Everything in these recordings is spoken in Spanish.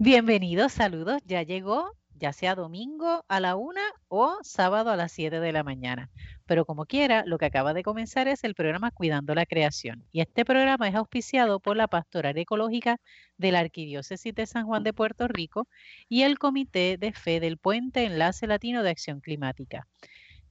Bienvenidos, saludos. Ya llegó, ya sea domingo a la una o sábado a las 7 de la mañana. Pero como quiera, lo que acaba de comenzar es el programa Cuidando la Creación. Y este programa es auspiciado por la Pastoral Ecológica de la Arquidiócesis de San Juan de Puerto Rico y el Comité de Fe del Puente Enlace Latino de Acción Climática.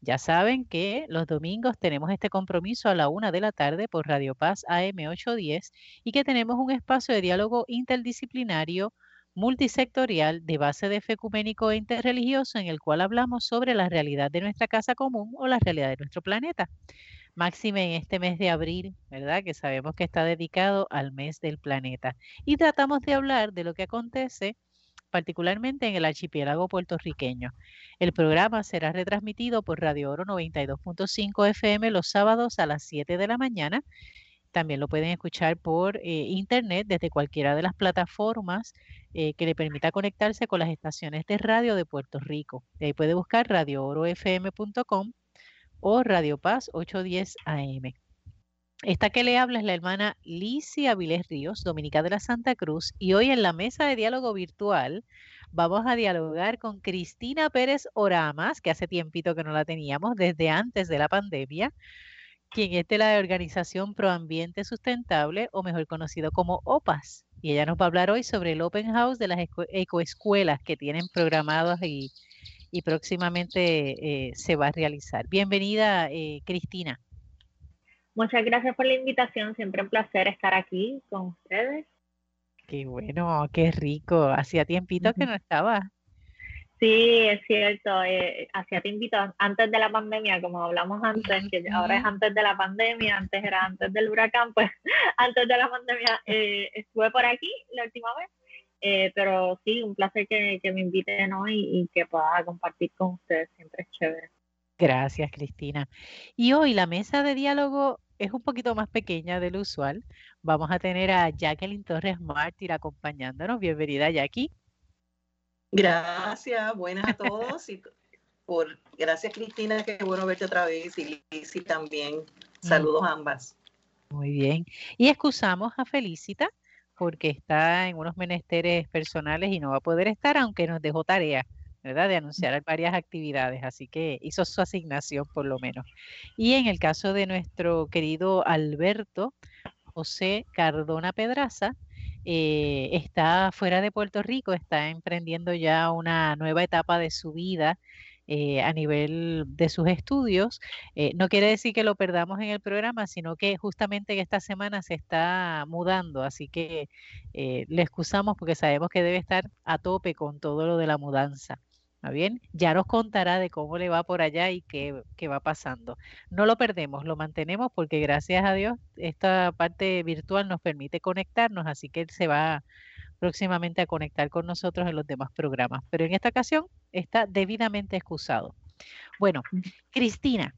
Ya saben que los domingos tenemos este compromiso a la una de la tarde por Radio Paz AM 810 y que tenemos un espacio de diálogo interdisciplinario multisectorial de base de fe ecuménico e interreligioso en el cual hablamos sobre la realidad de nuestra casa común o la realidad de nuestro planeta. Máxime en este mes de abril, ¿verdad? Que sabemos que está dedicado al mes del planeta. Y tratamos de hablar de lo que acontece particularmente en el archipiélago puertorriqueño. El programa será retransmitido por Radio Oro 92.5 FM los sábados a las 7 de la mañana. También lo pueden escuchar por eh, internet desde cualquiera de las plataformas eh, que le permita conectarse con las estaciones de radio de Puerto Rico. ahí puede buscar radioorofm.com o Radio Paz 810 AM. Esta que le habla es la hermana Licia Avilés Ríos, dominica de la Santa Cruz, y hoy en la mesa de diálogo virtual vamos a dialogar con Cristina Pérez Oramas, que hace tiempito que no la teníamos, desde antes de la pandemia, quien es de la organización Proambiente Sustentable, o mejor conocido como OPAS. Y ella nos va a hablar hoy sobre el Open House de las ecoescuelas que tienen programados y, próximamente eh, se va a realizar. Bienvenida, eh, Cristina. Muchas gracias por la invitación, siempre un placer estar aquí con ustedes. Qué bueno, qué rico. Hacía tiempito que no estaba. Sí, es cierto. Eh, hacía tiempito antes de la pandemia, como hablamos antes, que ahora es antes de la pandemia, antes era antes del huracán, pues antes de la pandemia eh, estuve por aquí la última vez. Eh, pero sí, un placer que, me inviten hoy y que pueda compartir con ustedes. Siempre es chévere. Gracias, Cristina. Y hoy la mesa de diálogo es un poquito más pequeña de lo usual. Vamos a tener a Jacqueline Torres Mártir acompañándonos. Bienvenida, Jackie. Gracias, buenas a todos. y por, gracias, Cristina, qué bueno verte otra vez. Y Lizzy también. Mm. Saludos a ambas. Muy bien. Y excusamos a Felicita porque está en unos menesteres personales y no va a poder estar, aunque nos dejó tarea ¿verdad? De anunciar varias actividades, así que hizo su asignación por lo menos. Y en el caso de nuestro querido Alberto José Cardona Pedraza, eh, está fuera de Puerto Rico, está emprendiendo ya una nueva etapa de su vida eh, a nivel de sus estudios. Eh, no quiere decir que lo perdamos en el programa, sino que justamente esta semana se está mudando, así que le excusamos porque sabemos que debe estar a tope con todo lo de la mudanza bien? Ya nos contará de cómo le va por allá y qué, qué, va pasando. No lo perdemos, lo mantenemos porque gracias a Dios esta parte virtual nos permite conectarnos, así que él se va próximamente a conectar con nosotros en los demás programas. Pero en esta ocasión está debidamente excusado. Bueno, Cristina,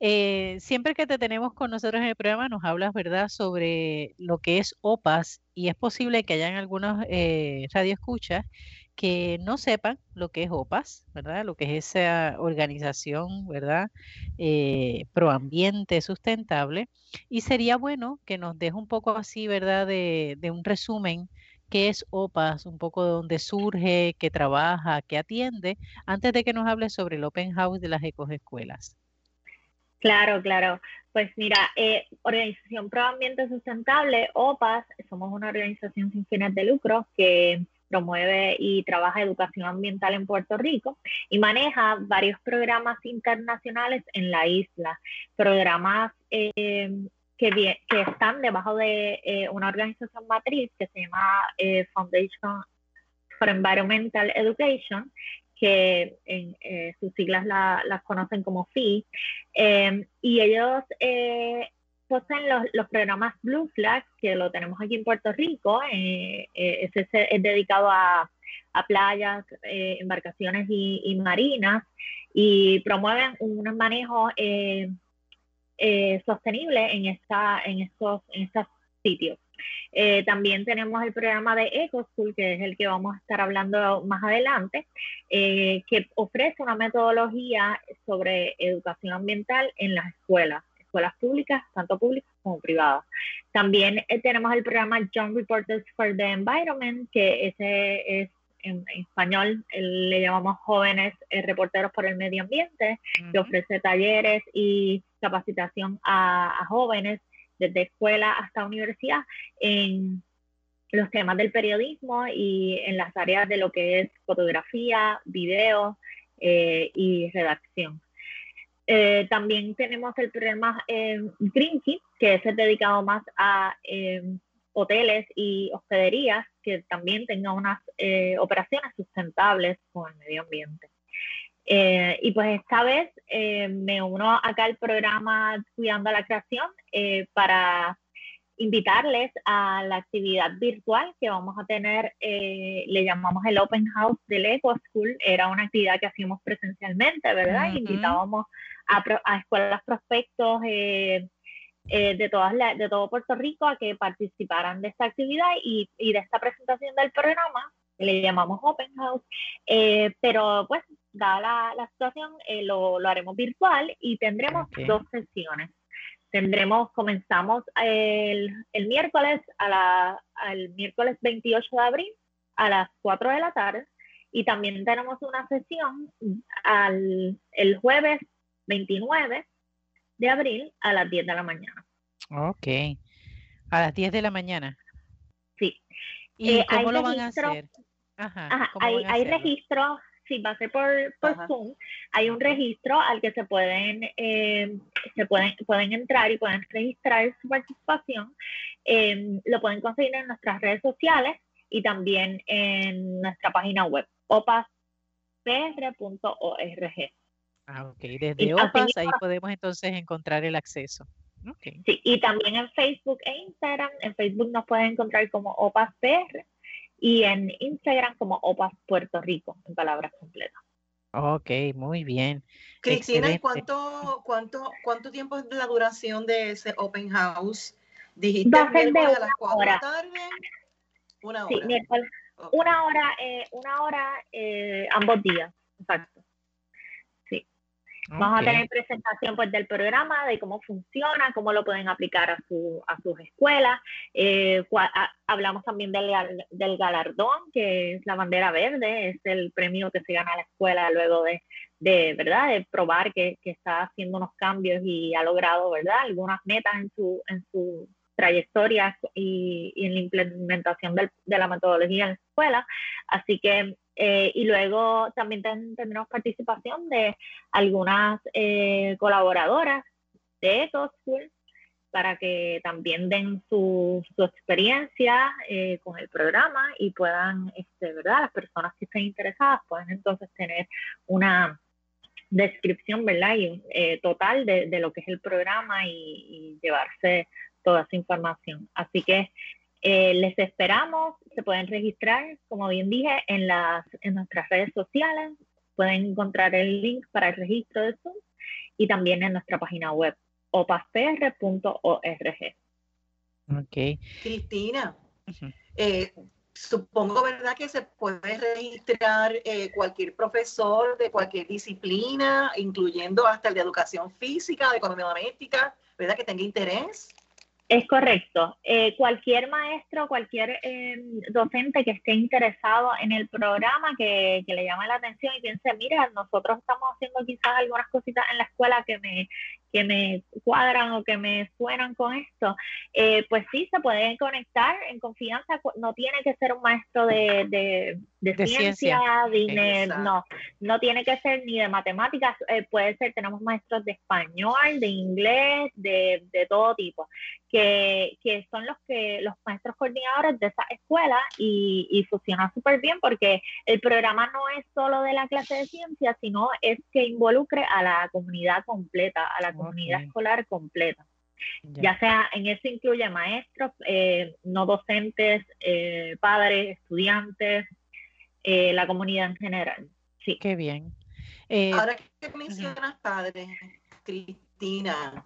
eh, siempre que te tenemos con nosotros en el programa nos hablas, ¿verdad?, sobre lo que es OPAS y es posible que hayan algunos eh, radioescuchas que no sepan lo que es OPAS, ¿verdad? Lo que es esa organización, ¿verdad? Eh, proambiente sustentable. Y sería bueno que nos deje un poco así, ¿verdad? De, de, un resumen, qué es OPAS, un poco de dónde surge, qué trabaja, qué atiende, antes de que nos hable sobre el Open House de las ecoescuelas. Claro, claro. Pues mira, eh, Organización Proambiente Sustentable, OPAS, somos una organización sin fines de lucro que promueve y trabaja educación ambiental en Puerto Rico y maneja varios programas internacionales en la isla, programas eh, que, están debajo de eh, una organización matriz que se llama eh, Foundation for Environmental Education, que en sus siglas las conocen como FI, y ellos poseen los, los, programas Blue Flag, que lo tenemos aquí en Puerto Rico. Eh, eh, ese es, dedicado a, playas, eh, embarcaciones y, marinas y promueven un manejo sostenible en, esta, en, estos, en estos sitios. también tenemos el programa de EcoSchool, que es el que vamos a estar hablando más adelante, que ofrece una metodología sobre educación ambiental en las escuelas escuelas públicas, tanto públicas como privadas. También eh, tenemos el programa Young Reporters for the Environment, que ese es en, español le llamamos jóvenes eh, reporteros por el medio ambiente, que ofrece talleres y capacitación a, jóvenes desde escuela hasta universidad en los temas del periodismo y en las áreas de lo que es fotografía, video eh, y redacción. Eh, también tenemos el programa eh, Green que es dedicado más a hoteles y hospederías que también tengan unas operaciones sustentables con el medio ambiente. y pues esta vez me uno acá al programa Cuidando la Creación para invitarles a la actividad virtual que vamos a tener, eh, le llamamos el Open House del Eco School, era una actividad que hacíamos presencialmente, ¿verdad? Invitábamos a, escuelas prospectos eh, eh, de, todas de todo Puerto Rico a que participaran de esta actividad y, de esta presentación del programa, le llamamos Open House, pero pues, dada la, situación, lo, haremos virtual y tendremos dos sesiones tendremos, comenzamos el, el miércoles a la, el miércoles 28 de abril a las 4 de la tarde y también tenemos una sesión al, el jueves 29 de abril a las 10 de la mañana. Ok. A las 10 de la mañana. Sí. ¿Y eh, cómo lo van a hacer? Ajá, hay, hay registros si va a ser por, Zoom, hay un registro al que se pueden, eh, se pueden, pueden entrar y pueden registrar su participación. Em, lo pueden conseguir en nuestras redes sociales y también en nuestra página web, opaspr.org. Ah, ok. Desde OPAS ahí podemos entonces encontrar el acceso. Okay. Sí, y también en Facebook e Instagram. En Facebook nos pueden encontrar como OPASPR y en Instagram como OPAS Puerto Rico, en palabras completas. Ok, muy bien. Cristina, ¿y cuánto, cuánto, cuánto tiempo es la duración de ese open house? Dijiste Va a ser de una las hora. Una hora. Sí, Una hora, eh, una hora eh, ambos días. Exacto. Vamos a tener presentación pues, del programa, de cómo funciona, cómo lo pueden aplicar a, su, a sus escuelas. Eh, hablamos también del, del, galardón, que es la bandera verde, es el premio que se gana a la escuela luego de, de ¿verdad? de probar que, que, está haciendo unos cambios y ha logrado ¿verdad? algunas metas en su, en su trayectoria y, y en la implementación del, de la metodología en la escuela. Así que eh, y luego también tendremos participación de algunas eh, colaboradoras de EcoSchool para que también den su, su experiencia eh, con el programa y puedan, este, ¿verdad? Las personas que estén interesadas pueden entonces tener una descripción, ¿verdad? Y, total de, de, lo que es el programa y, y llevarse toda esa información. Así que eh, les esperamos, se pueden registrar, como bien dije, en, las, en nuestras redes sociales. Pueden encontrar el link para el registro de Zoom y también en nuestra página web, opaspr.org. Ok. Cristina, eh, supongo, ¿verdad?, que se puede registrar eh, cualquier profesor de cualquier disciplina, incluyendo hasta el de educación física, de economía doméstica, ¿verdad?, que tenga interés. Es correcto. Eh, cualquier maestro, cualquier eh, docente que esté interesado en el programa, que, que, le llame la atención y piense, mira, nosotros estamos haciendo quizás algunas cositas en la escuela que me, que me cuadran o que me suenan con esto, eh, pues sí, se pueden conectar en confianza. No tiene que ser un maestro de, de, ciencia, no, no tiene que ser ni de matemáticas, eh, puede ser, tenemos maestros de español, de inglés, de, todo tipo, que, que, son los que los maestros coordinadores de esa escuela y, y funciona súper bien porque el programa no es solo de la clase de ciencia, sino es que involucre a la comunidad completa, a la comunidad comunidad escolar completa. Ya. sea en eso incluye maestros, eh, no docentes, eh, padres, estudiantes, eh, la comunidad en general. Sí. Qué bien. Ahora que mencionas padres, Cristina,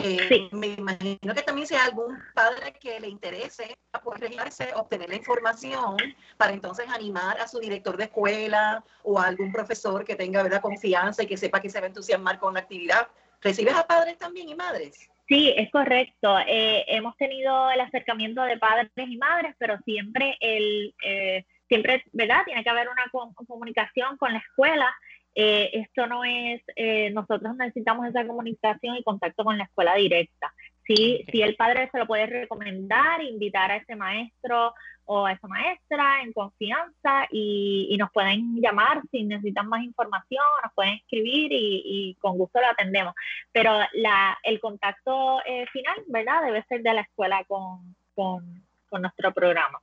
eh, me imagino que también sea algún padre que le interese poder obtener la información para entonces animar a su director de escuela o a algún profesor que tenga ¿verdad? confianza y que sepa que se va a entusiasmar con la actividad, ¿Recibes a padres también y madres? Sí, es correcto. Eh, hemos tenido el acercamiento de padres y madres, pero siempre el eh, siempre, ¿verdad? Tiene que haber una comunicación con la escuela. Eh, esto no es, nosotros necesitamos esa comunicación y contacto con la escuela directa. Sí, si el padre se lo puede recomendar, invitar a ese maestro o a esa maestra en confianza y, nos pueden llamar si necesitan más información, nos pueden escribir y, con gusto lo atendemos. Pero la, el contacto eh, final, ¿verdad? Debe ser de la escuela con, con, nuestro programa.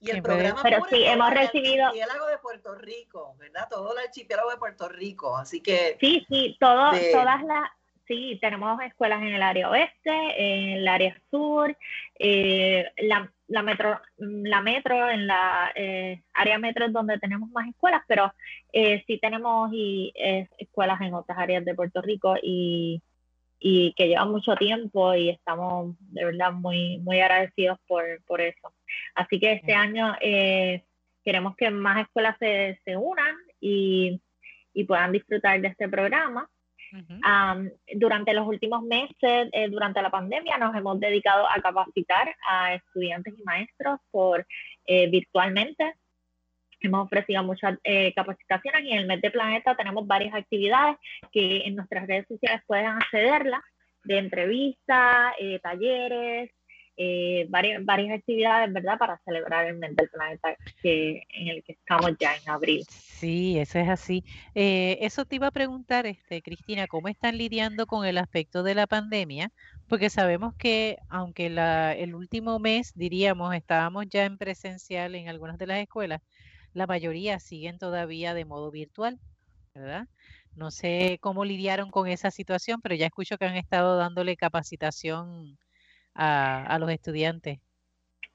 Y el programa pero sí, hemos recibido... El archipiélago de Puerto Rico, ¿verdad? Todo el archipiélago de Puerto Rico, así que... Sí, sí, todo, todas las Sí, tenemos escuelas en el área oeste, en el área sur, eh, la, la, metro, la metro, en la eh, área metro es donde tenemos más escuelas, pero eh, sí tenemos y, escuelas en otras áreas de Puerto Rico y, y, que llevan mucho tiempo y estamos de verdad muy, muy agradecidos por, por eso. Así que este año queremos que más escuelas se, se unan y, y puedan disfrutar de este programa durante los últimos meses, eh, durante la pandemia, nos hemos dedicado a capacitar a estudiantes y maestros por eh, virtualmente. Hemos ofrecido muchas eh, capacitaciones y en el mes de Planeta tenemos varias actividades que en nuestras redes sociales pueden accederlas, de entrevistas, talleres, eh, varias, varias actividades, ¿verdad?, para celebrar el mes del planeta que, en el que estamos ya en abril. Sí, eso es así. Eh, eso te iba a preguntar, este, Cristina, ¿cómo están lidiando con el aspecto de la pandemia? Porque sabemos que aunque la, el último mes, diríamos, estábamos ya en presencial en algunas de las escuelas, la mayoría siguen todavía de modo virtual, ¿verdad? No sé cómo lidiaron con esa situación, pero ya escucho que han estado dándole capacitación a, los estudiantes.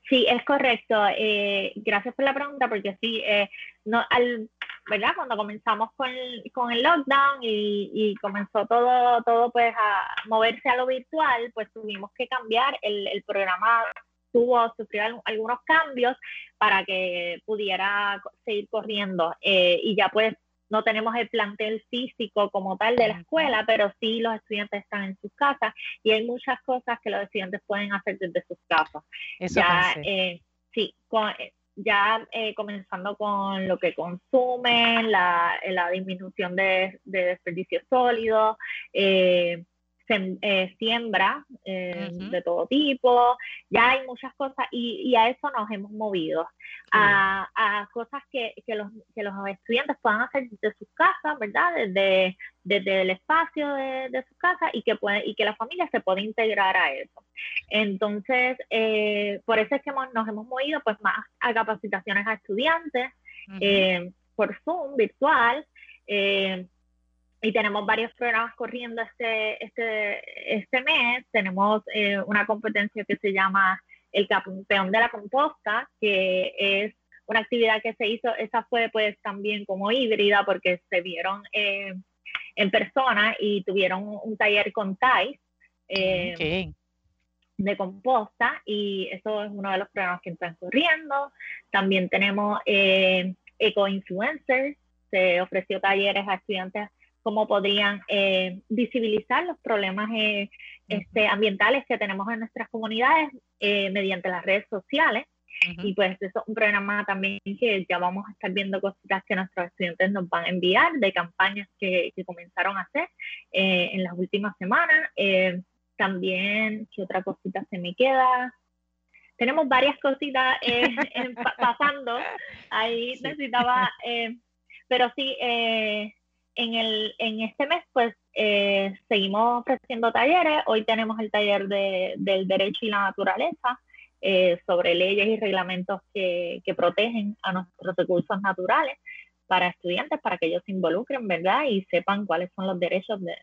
Sí, es correcto. Eh, gracias por la pregunta, porque sí, eh, no, al, ¿verdad? Cuando comenzamos con, con el lockdown y, y, comenzó todo, todo pues a moverse a lo virtual, pues tuvimos que cambiar el, el programa tuvo sufrió algunos cambios para que pudiera seguir corriendo eh, y ya pues no tenemos el plantel físico como tal de la escuela, pero sí los estudiantes están en sus casas y hay muchas cosas que los estudiantes pueden hacer desde sus casas. ya, eh, sí, eh, ya eh, comenzando con lo que consumen, la, la disminución de, de desperdicio sólido, eh, eh, siembra eh, de todo tipo, ya hay muchas cosas y, a eso nos hemos movido, a, cosas que, los, que los estudiantes puedan hacer desde sus casas, ¿verdad? Desde, desde el espacio de, de sus casas y que, puede, y que la familia se pueda integrar a eso. Entonces, eh, por eso es que nos hemos movido pues más a capacitaciones a estudiantes por Zoom, virtual y tenemos varios programas corriendo este, este, este mes. Tenemos eh, una competencia que se llama el campeón de la composta, que es una actividad que se hizo, esa fue pues también como híbrida porque se vieron eh, en persona y tuvieron un taller con TAIS eh, de composta y eso es uno de los programas que están corriendo. También tenemos Eco Influencers, se ofreció talleres a estudiantes cómo podrían eh, visibilizar los problemas eh, este, ambientales que tenemos en nuestras comunidades eh, mediante las redes sociales. Y pues eso es un programa también que ya vamos a estar viendo cositas que nuestros estudiantes nos van a enviar de campañas que, comenzaron a hacer en las últimas semanas. también, ¿qué otra cosita se me queda? Tenemos varias cositas pasando. Ahí necesitaba, pero sí, en, el, en este mes, pues eh, seguimos ofreciendo talleres. Hoy tenemos el taller de, del derecho y la naturaleza eh, sobre leyes y reglamentos que, que, protegen a nuestros recursos naturales para estudiantes, para que ellos se involucren, ¿verdad? Y sepan cuáles son los derechos de,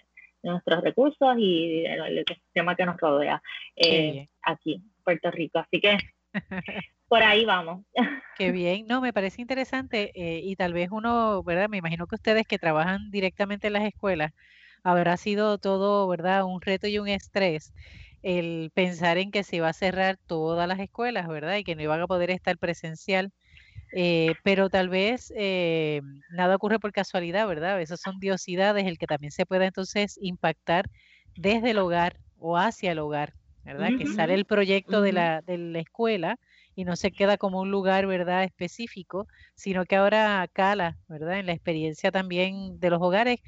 nuestros recursos y el, sistema que nos rodea eh, aquí Puerto Rico. Así que por ahí vamos. Qué bien, no, me parece interesante eh, y tal vez uno, ¿verdad? Me imagino que ustedes que trabajan directamente en las escuelas, habrá sido todo, ¿verdad? Un reto y un estrés el pensar en que se iba a cerrar todas las escuelas, ¿verdad? Y que no iban a poder estar presencial. Eh, pero tal vez eh, nada ocurre por casualidad, ¿verdad? Esas son diosidades, el que también se pueda entonces impactar desde el hogar o hacia el hogar, ¿verdad? Que sale el proyecto de, la, de la escuela y no se queda como un lugar, ¿verdad?, específico, sino que ahora cala, ¿verdad?, en la experiencia también de los hogares,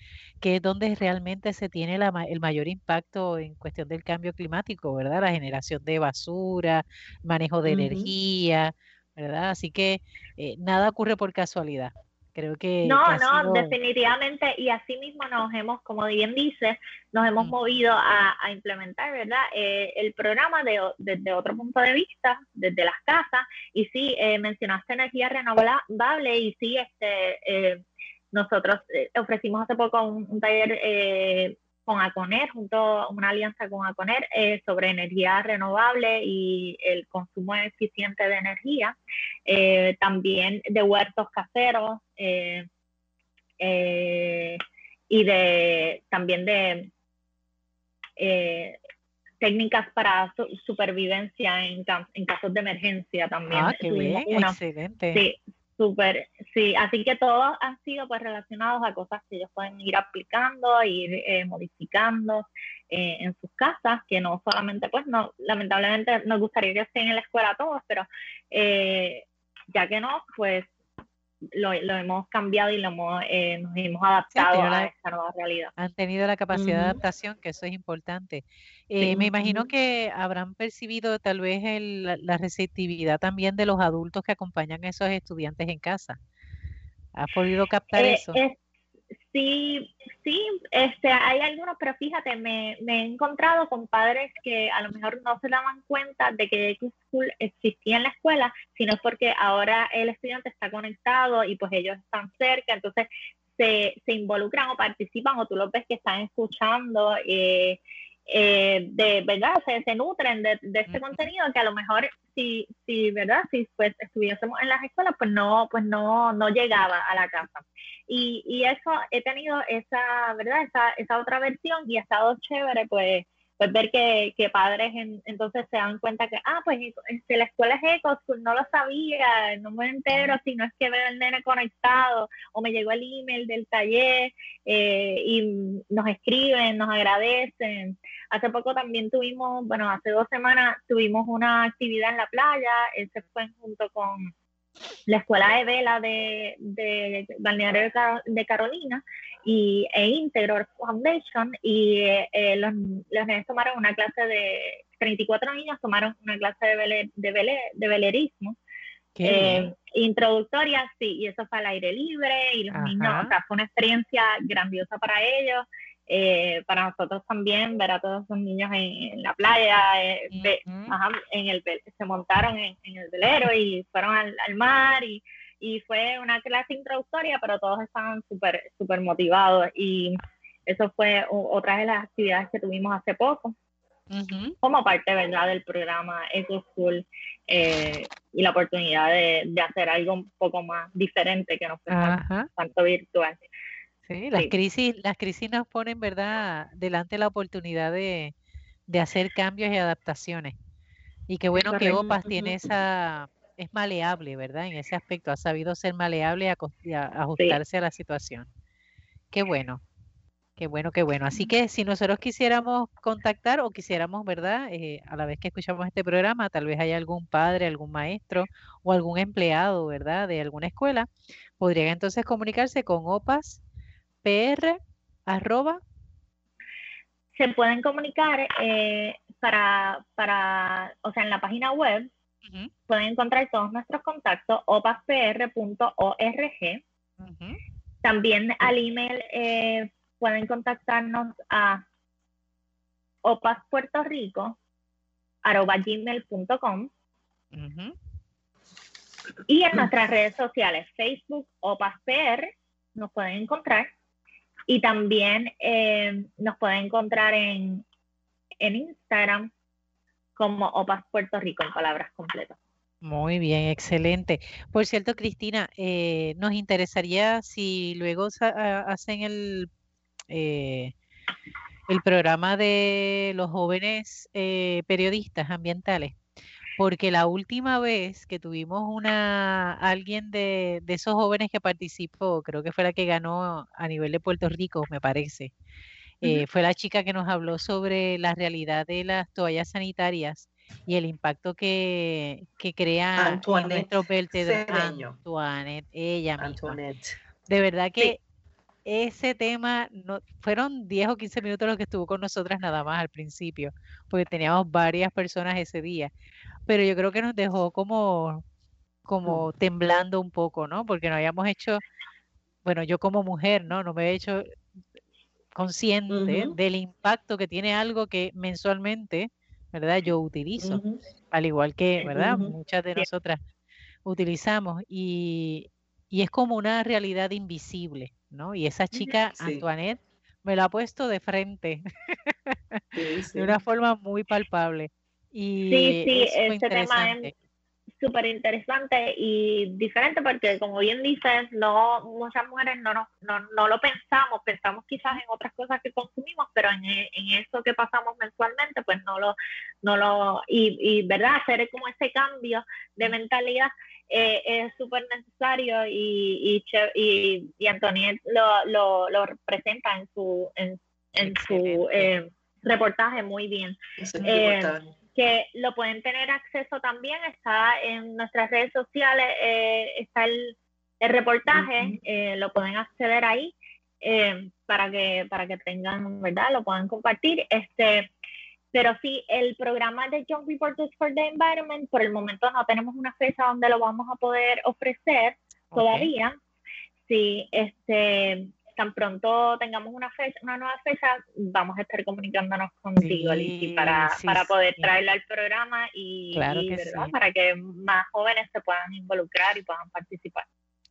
que es donde realmente se tiene el mayor impacto en cuestión del cambio climático, ¿verdad?, la generación de basura, manejo de energía, ¿verdad? Así que eh, nada ocurre por casualidad. Creo que... No, no, definitivamente, y así mismo nos hemos, como bien dice, nos hemos mm. movido a, implementar, ¿verdad? Eh, el programa de, desde otro punto de vista, desde las casas, y sí, eh, mencionaste energía renovable, y sí, este, eh, nosotros ofrecimos hace poco un, taller con ACONER, junto a una alianza con ACONER, sobre energía renovable y el consumo eficiente de energía, también de huertos caseros, eh, eh, y de también de eh, técnicas para supervivencia en, en, casos de emergencia también. Ah, qué bien, excelente. Sí, súper, sí, así que todos han sido pues relacionados a cosas que ellos pueden ir aplicando, ir modificando en sus casas, que no solamente, pues no, lamentablemente nos gustaría que estén en la escuela todos, pero ya que no, pues lo, hemos cambiado y lo hemos, eh, nos hemos adaptado a esta nueva realidad. Han tenido la capacidad de adaptación, que eso es importante. Eh, me imagino que habrán percibido tal vez la receptividad también de los adultos que acompañan a esos estudiantes en casa. ¿Has podido captar eh, eso? Sí, sí, este, hay algunos, pero fíjate, me, he encontrado con padres que a lo mejor no se daban cuenta de que X-School existía en la escuela, sino porque ahora el estudiante está conectado y pues ellos están cerca, entonces se, se involucran o participan o tú los ves que están escuchando. Eh, eh, de verdad se, se nutren de, de, este contenido que a lo mejor si, si verdad si pues estuviésemos en las escuelas pues no pues no no llegaba a la casa. Y, y eso he tenido esa verdad esa, esa otra versión y ha estado chévere pues pues ver que, que padres entonces se dan cuenta que, ah, pues este, la escuela es EcoSchool, no lo sabía, no me entero si no es que veo el nene conectado o me llegó el email del taller eh, y nos escriben, nos agradecen. Hace poco también tuvimos, bueno, hace dos semanas tuvimos una actividad en la playa, ese fue junto con la escuela de vela de, de Balneario de Carolina y, e Integral Foundation y eh, los, los niños tomaron una clase de, 34 niños tomaron una clase de, de, de velerismo. Eh, introductoria, sí, y eso fue al aire libre y los niños, o sea, fue una experiencia grandiosa para ellos. Eh, para nosotros también ver a todos esos niños en, la playa, eh, en el, se montaron en, el velero y fueron al, al mar y y fue una clase introductoria, pero todos estaban súper súper motivados y eso fue otra de las actividades que tuvimos hace poco. como parte verdad del programa Eco School eh, y la oportunidad de, hacer algo un poco más diferente que no fuera tanto virtual. Sí, las crisis, las crisis nos ponen verdad delante la oportunidad de, de hacer cambios y adaptaciones. Y qué bueno que OPAS tiene esa es maleable, ¿verdad? En ese aspecto, ha sabido ser maleable y, ajustarse a la situación. Qué bueno, qué bueno, qué bueno. Así que si nosotros quisiéramos contactar o quisiéramos, ¿verdad? Eh, a la vez que escuchamos este programa, tal vez haya algún padre, algún maestro o algún empleado, ¿verdad? De alguna escuela, podrían entonces comunicarse con OPAS PR arroba. Se pueden comunicar eh, para, para, o sea, en la página web Pueden encontrar todos nuestros contactos opaspr.org. También al email eh, pueden contactarnos a opaspuertorico.com y en nuestras redes sociales, Facebook, opaspr, nos pueden encontrar. Y también eh, nos pueden encontrar en, en Instagram como OPAS Puerto Rico en palabras completas. Muy bien, excelente. Por cierto, Cristina, eh, nos interesaría si luego hacen el, eh, el programa de los jóvenes eh, periodistas ambientales, porque la última vez que tuvimos una alguien de, de, esos jóvenes que participó, creo que fue la que ganó a nivel de Puerto Rico, me parece, eh, fue la chica que nos habló sobre la realidad de las toallas sanitarias y el impacto que, que crea en nuestro de Antoinette, ella misma. De verdad que ese tema, no, fueron 10 o 15 minutos los que estuvo con nosotras nada más al principio, porque teníamos varias personas ese día, pero yo creo que nos dejó como, como temblando un poco, ¿no? Porque no habíamos hecho, bueno, yo como mujer, ¿no? No me he hecho consciente del impacto que tiene algo que mensualmente, ¿verdad? Yo utilizo, al igual que, ¿verdad? Muchas de nosotras utilizamos y, y es como una realidad invisible, ¿no? Y esa chica, Antoinette, me la ha puesto de frente, de una forma muy palpable. Y sí, sí, este tema es súper interesante y diferente porque como bien dices, no muchas mujeres no, no, no, lo pensamos, pensamos quizás en otras cosas que consumimos, pero en, en eso que pasamos mensualmente, pues no lo, no lo, y, y verdad, hacer como ese cambio de mentalidad eh, es súper necesario y, y, y, Antoniette lo, lo, lo, presenta en su, en, en su eh, reportaje muy bien. Eh, que lo pueden tener acceso también, está en nuestras redes sociales, está el, el reportaje, lo pueden acceder ahí para que para que tengan, ¿verdad? Lo puedan compartir. Este, pero sí, el programa de Young Reporters for the Environment, por el momento no tenemos una fecha donde lo vamos a poder ofrecer todavía. Sí, este, tan pronto tengamos una fecha, una nueva fecha, vamos a estar comunicándonos contigo, sí, para, para poder traerla al programa y, ¿verdad? para que más jóvenes se puedan involucrar y puedan participar.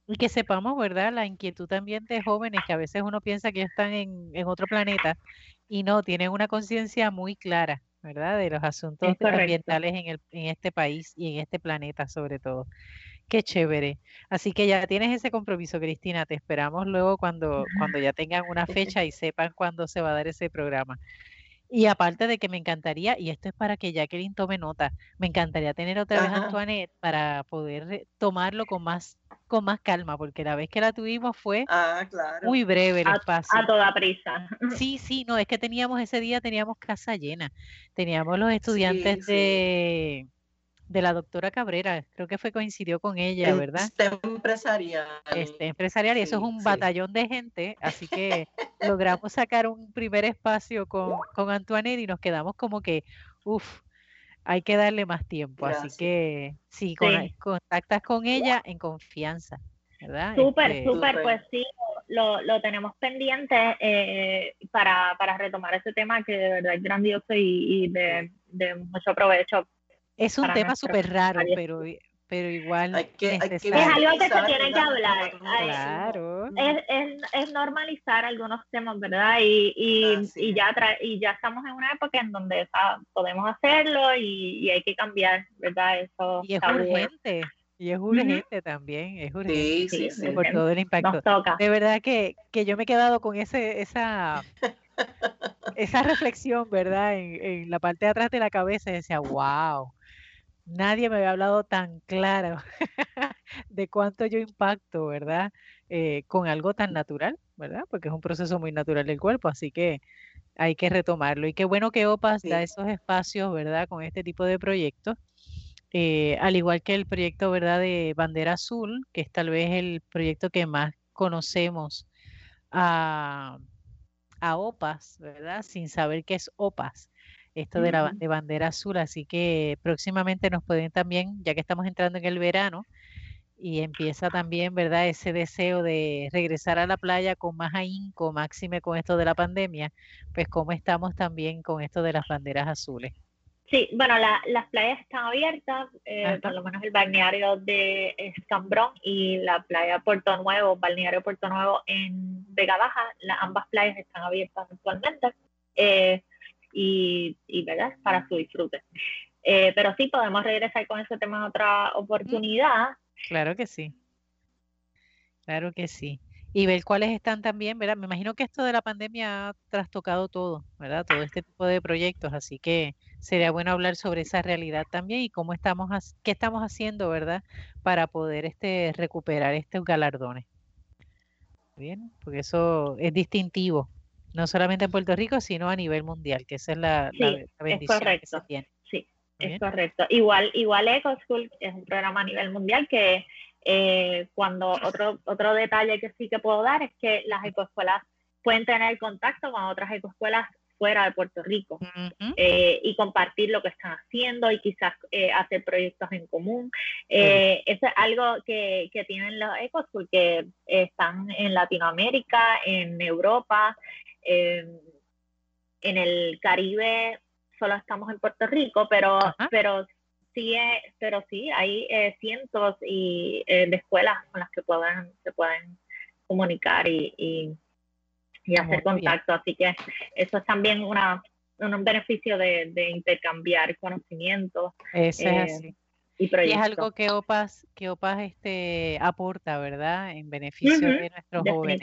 Y que sepamos, ¿verdad? La inquietud también de jóvenes que a veces uno piensa que están en, en otro planeta y no, tienen una conciencia muy clara, ¿verdad? De los asuntos ambientales en, el, en este país y en este planeta sobre todo. Qué chévere. Así que ya tienes ese compromiso, Cristina. Te esperamos luego cuando, cuando ya tengan una fecha y sepan cuándo se va a dar ese programa. Y aparte de que me encantaría, y esto es para que Jacqueline tome nota, me encantaría tener otra vez a Antoinette para poder tomarlo con más con más calma, porque la vez que la tuvimos fue ah, muy breve el espacio. A toda prisa. Sí, sí, no, es que teníamos ese día, teníamos casa llena. Teníamos los estudiantes de, de la doctora Cabrera, creo que fue coincidió con ella, ¿verdad? Este empresarial. Este empresarial, y eso es un batallón de gente, así que logramos sacar un primer espacio con, con Antoinette y nos quedamos como que, uff, hay que darle más tiempo. Así que sí, contactas con ella en confianza, ¿verdad? Súper, este, súper, pues sí, lo, lo tenemos pendiente eh, para, para, retomar ese tema que de verdad es grandioso y, de, de, mucho provecho. Es un tema súper raro, pero pero igual es algo que se tiene que hablar. Claro. Es, es, es, normalizar algunos temas, ¿verdad? Y, y, y ya y ya estamos en una época en donde podemos hacerlo y, y, hay que cambiar, ¿verdad? Eso y es urgente. Y es urgente también, es urgente sí, sí, por todo el impacto. De verdad que, que yo me he quedado con ese, esa, esa reflexión, ¿verdad? En, en la parte de atrás de la cabeza y decía, wow, nadie me había hablado tan claro de cuánto yo impacto, ¿verdad? Eh, con algo tan natural, ¿verdad? Porque es un proceso muy natural del cuerpo, así que hay que retomarlo. Y qué bueno que OPAS da esos espacios, ¿verdad? Con este tipo de proyectos. Eh, al igual que el proyecto, ¿verdad? De Bandera Azul, que es tal vez el proyecto que más conocemos a, a OPAS, ¿verdad? Sin saber qué es OPAS esto de la de bandera azul, así que próximamente nos pueden también, ya que estamos entrando en el verano y empieza también, ¿verdad? Ese deseo de regresar a la playa con más ahínco, máxime con esto de la pandemia, pues cómo estamos también con esto de las banderas azules. Sí, bueno, las playas están abiertas, eh, por lo menos el balneario de Escambrón y la playa Puerto Nuevo, balneario Puerto Nuevo en Vega Baja, ambas playas están abiertas actualmente. Eh, y, y ¿verdad? Para su disfrute. Eh, pero sí, podemos regresar con ese tema en otra oportunidad. Claro que sí. Claro que sí. y ver cuáles están también, ¿verdad? Me imagino que esto de la pandemia ha trastocado todo, ¿verdad? Todo este tipo de proyectos, así que sería bueno hablar sobre esa realidad también y cómo estamos, qué estamos haciendo, ¿verdad? Para poder este, recuperar estos galardones. Bien, porque eso es distintivo, no solamente en Puerto Rico, sino a nivel mundial, que esa es la, bendición que se tiene. Sí, es correcto. Igual, igual EcoSchool es un programa a nivel mundial que eh, cuando otro, otro detalle que sí que puedo dar es que las ecoescuelas pueden tener contacto con otras ecoescuelas fuera de Puerto Rico eh, y compartir lo que están haciendo y quizás eh, hacer proyectos en común. eso es algo que, que tienen los EcoSchool que están en Latinoamérica, en Europa, en el Caribe solo estamos en Puerto Rico, pero, pero sí, pero sí, hay eh, cientos y, eh, de escuelas con las que puedan, se pueden comunicar y, y, hacer contacto. Así que eso es también una, un beneficio de, intercambiar conocimientos. Eso es eh, Y, es algo que OPAS, que OPAS este, aporta, ¿verdad? En beneficio de nuestros jóvenes.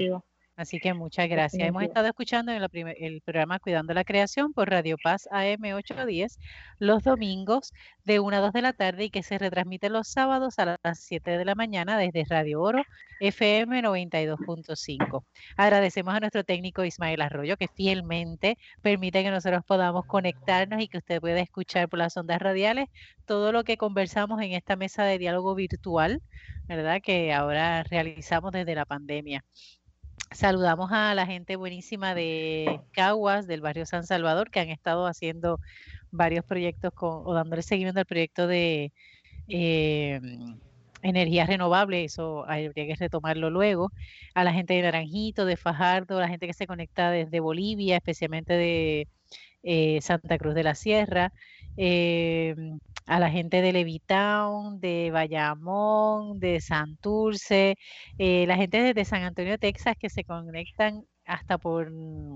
Así que muchas gracias. Hemos estado escuchando en el programa Cuidando la Creación por Radio Paz AM 810 los domingos de 1 a 2 de la tarde y que se retransmite los sábados a las 7 de la mañana desde Radio Oro FM 92.5. Agradecemos a nuestro técnico Ismael Arroyo que fielmente permite que nosotros podamos conectarnos y que usted pueda escuchar por las ondas radiales todo lo que conversamos en esta mesa de diálogo virtual, ¿verdad? Que ahora realizamos desde la pandemia. Saludamos a la gente buenísima de Caguas, del barrio San Salvador, que han estado haciendo varios proyectos con, o dándole seguimiento al proyecto de eh, energía renovable, eso habría que retomarlo luego. A la gente de Naranjito, de Fajardo, la gente que se conecta desde Bolivia, especialmente de eh, Santa Cruz de la Sierra. Eh, a la gente de Levitown, de Bayamón, de Santurce, eh, la gente de San Antonio, Texas, que se conectan hasta por,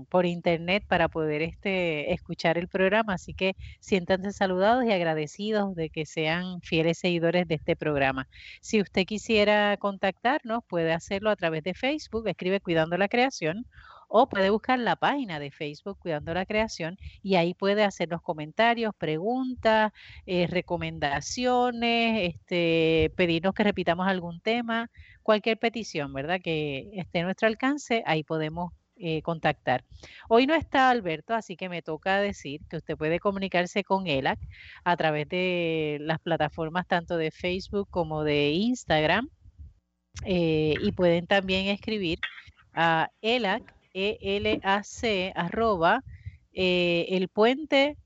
por, internet para poder este, escuchar el programa. Así que siéntanse saludados y agradecidos de que sean fieles seguidores de este programa. Si usted quisiera contactarnos, puede hacerlo a través de Facebook, escribe Cuidando la Creación o puede buscar la página de Facebook Cuidando la Creación y ahí puede hacernos comentarios, preguntas, eh, recomendaciones, este, pedirnos que repitamos algún tema, cualquier petición, ¿verdad? Que esté a nuestro alcance, ahí podemos eh, contactar. Hoy no está Alberto, así que me toca decir que usted puede comunicarse con ELAC a través de las plataformas tanto de Facebook como de Instagram eh, y pueden también escribir a ELAC ELAC arroba eh, elpuente.us.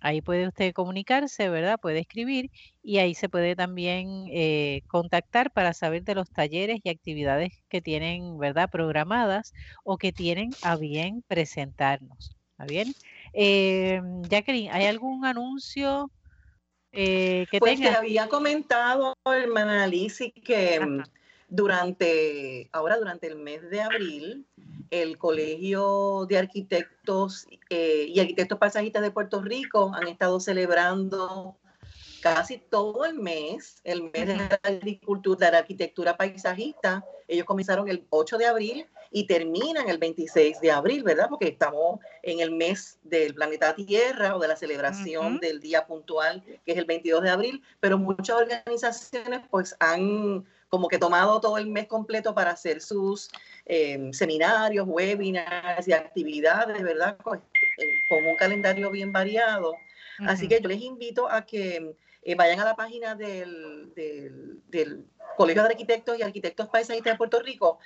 Ahí puede usted comunicarse, ¿verdad? Puede escribir y ahí se puede también eh, contactar para saber de los talleres y actividades que tienen, ¿verdad? Programadas o que tienen a bien presentarnos. ¿Está bien? Eh, Jacqueline, ¿hay algún anuncio eh, que pues tenga? había comentado, hermana Alicia, que durante, ahora durante el mes de abril, el Colegio de Arquitectos eh, y Arquitectos Paisajistas de Puerto Rico han estado celebrando casi todo el mes, el mes de la agricultura, de la arquitectura paisajista. Ellos comenzaron el 8 de abril y terminan el 26 de abril, ¿verdad? Porque estamos en el mes del planeta Tierra o de la celebración del día puntual, que es el 22 de abril, pero muchas organizaciones pues han como que tomado todo el mes completo para hacer sus eh, seminarios, webinars y actividades, ¿verdad? Con, un calendario bien variado. Así que yo les invito a que eh, vayan a la página del, del, Colegio de Arquitectos y Arquitectos Paisajistas de Puerto Rico,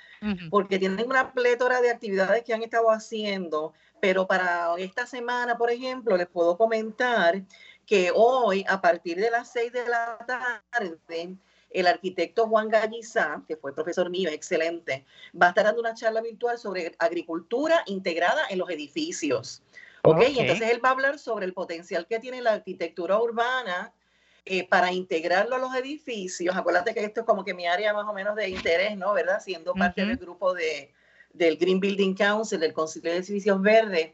porque tienen una plétora de actividades que han estado haciendo, pero para esta semana, por ejemplo, les puedo comentar que hoy, a partir de las 6 de la tarde, el arquitecto Juan Gallizá, que fue profesor mío, excelente, va a estar dando una charla virtual sobre agricultura integrada en los edificios. ¿Ok? Y entonces él va a hablar sobre el potencial que tiene la arquitectura urbana eh, para integrarlo a los edificios. Acuérdate que esto es como que mi área más o menos de interés, ¿no? ¿Verdad? Siendo parte del grupo de, del Green Building Council, del Concilio de Edificios Verdes.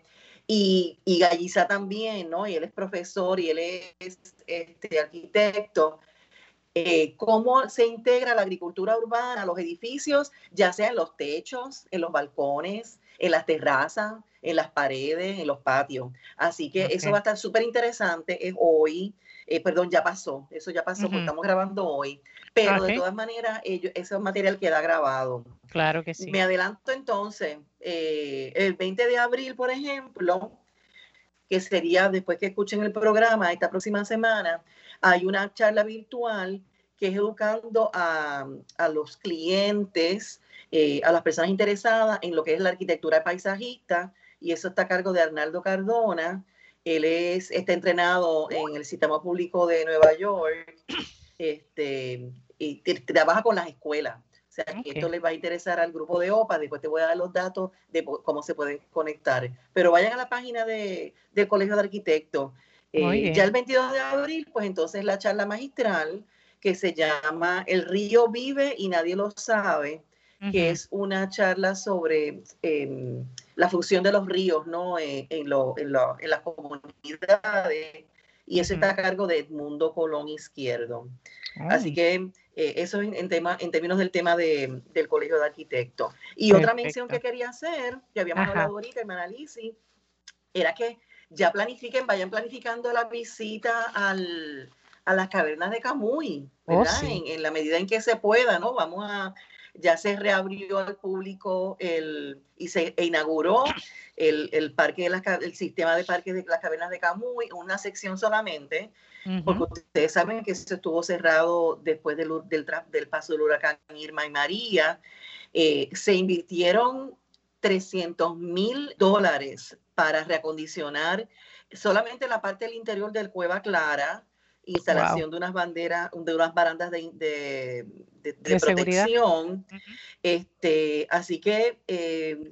Y, y Galliza también, ¿no? Y él es profesor y él es este, arquitecto. Eh, cómo se integra la agricultura urbana a los edificios, ya sea en los techos, en los balcones, en las terrazas, en las paredes, en los patios. Así que eso va a estar súper interesante. Es hoy, eh, perdón, ya pasó, eso ya pasó, porque estamos grabando hoy. Pero de todas maneras, ellos, ese material queda grabado. Claro que sí. Me adelanto entonces, eh, el 20 de abril, por ejemplo, que sería después que escuchen el programa esta próxima semana, hay una charla virtual que es educando a, los clientes, eh, a las personas interesadas en lo que es la arquitectura paisajista, y eso está a cargo de Arnaldo Cardona. Él es, está entrenado en el sistema público de Nueva York este, y trabaja con las escuelas. O sea, que esto les va a interesar al grupo de OPA. Después te voy a dar los datos de cómo se pueden conectar. Pero vayan a la página de, del Colegio de Arquitectos eh, ya el 22 de abril, pues entonces la charla magistral que se llama El río vive y nadie lo sabe, que es una charla sobre em, la función de los ríos ¿no? Eh, en, en, las comunidades y eso está a cargo de Edmundo Colón Izquierdo. Así que eh, eso en, tema, en términos del tema de, del Colegio de Arquitectos. Y otra mención que quería hacer, que habíamos hablado ahorita en análisis, era que ya planifiquen, vayan planificando la visita al, a las cavernas de Camuy, oh, ¿verdad? en, la medida en que se pueda, ¿no? Vamos a, ya se reabrió al público el, y se e inauguró el, el parque de las, el sistema de parques de las cavernas de Camuy, una sección solamente, porque ustedes saben que eso estuvo cerrado después del, del, del paso del huracán Irma y María. Eh, se invirtieron 300 mil dólares para reacondicionar solamente la parte del interior del Cueva Clara, instalación de unas banderas, de unas barandas de, protección. este, así que eh,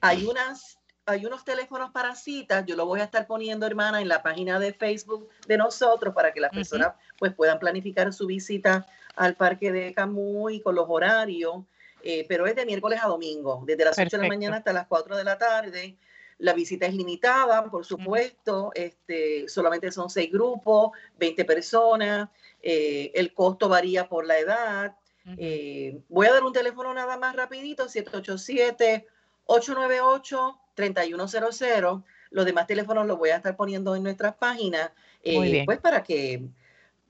hay unas hay unos teléfonos para citas, yo lo voy a estar poniendo, hermana, en la página de Facebook de nosotros para que las personas pues puedan planificar su visita al parque de Camuy con los horarios, eh, pero es de miércoles a domingo, desde las 8 de la mañana hasta las 4 de la tarde. La visita es limitada, por supuesto, este, solamente son seis grupos, 20 personas, eh, el costo varía por la edad. Eh, voy a dar un teléfono nada más rapidito, 787-898-3100. Los demás teléfonos los voy a estar poniendo en nuestras páginas, eh, pues para que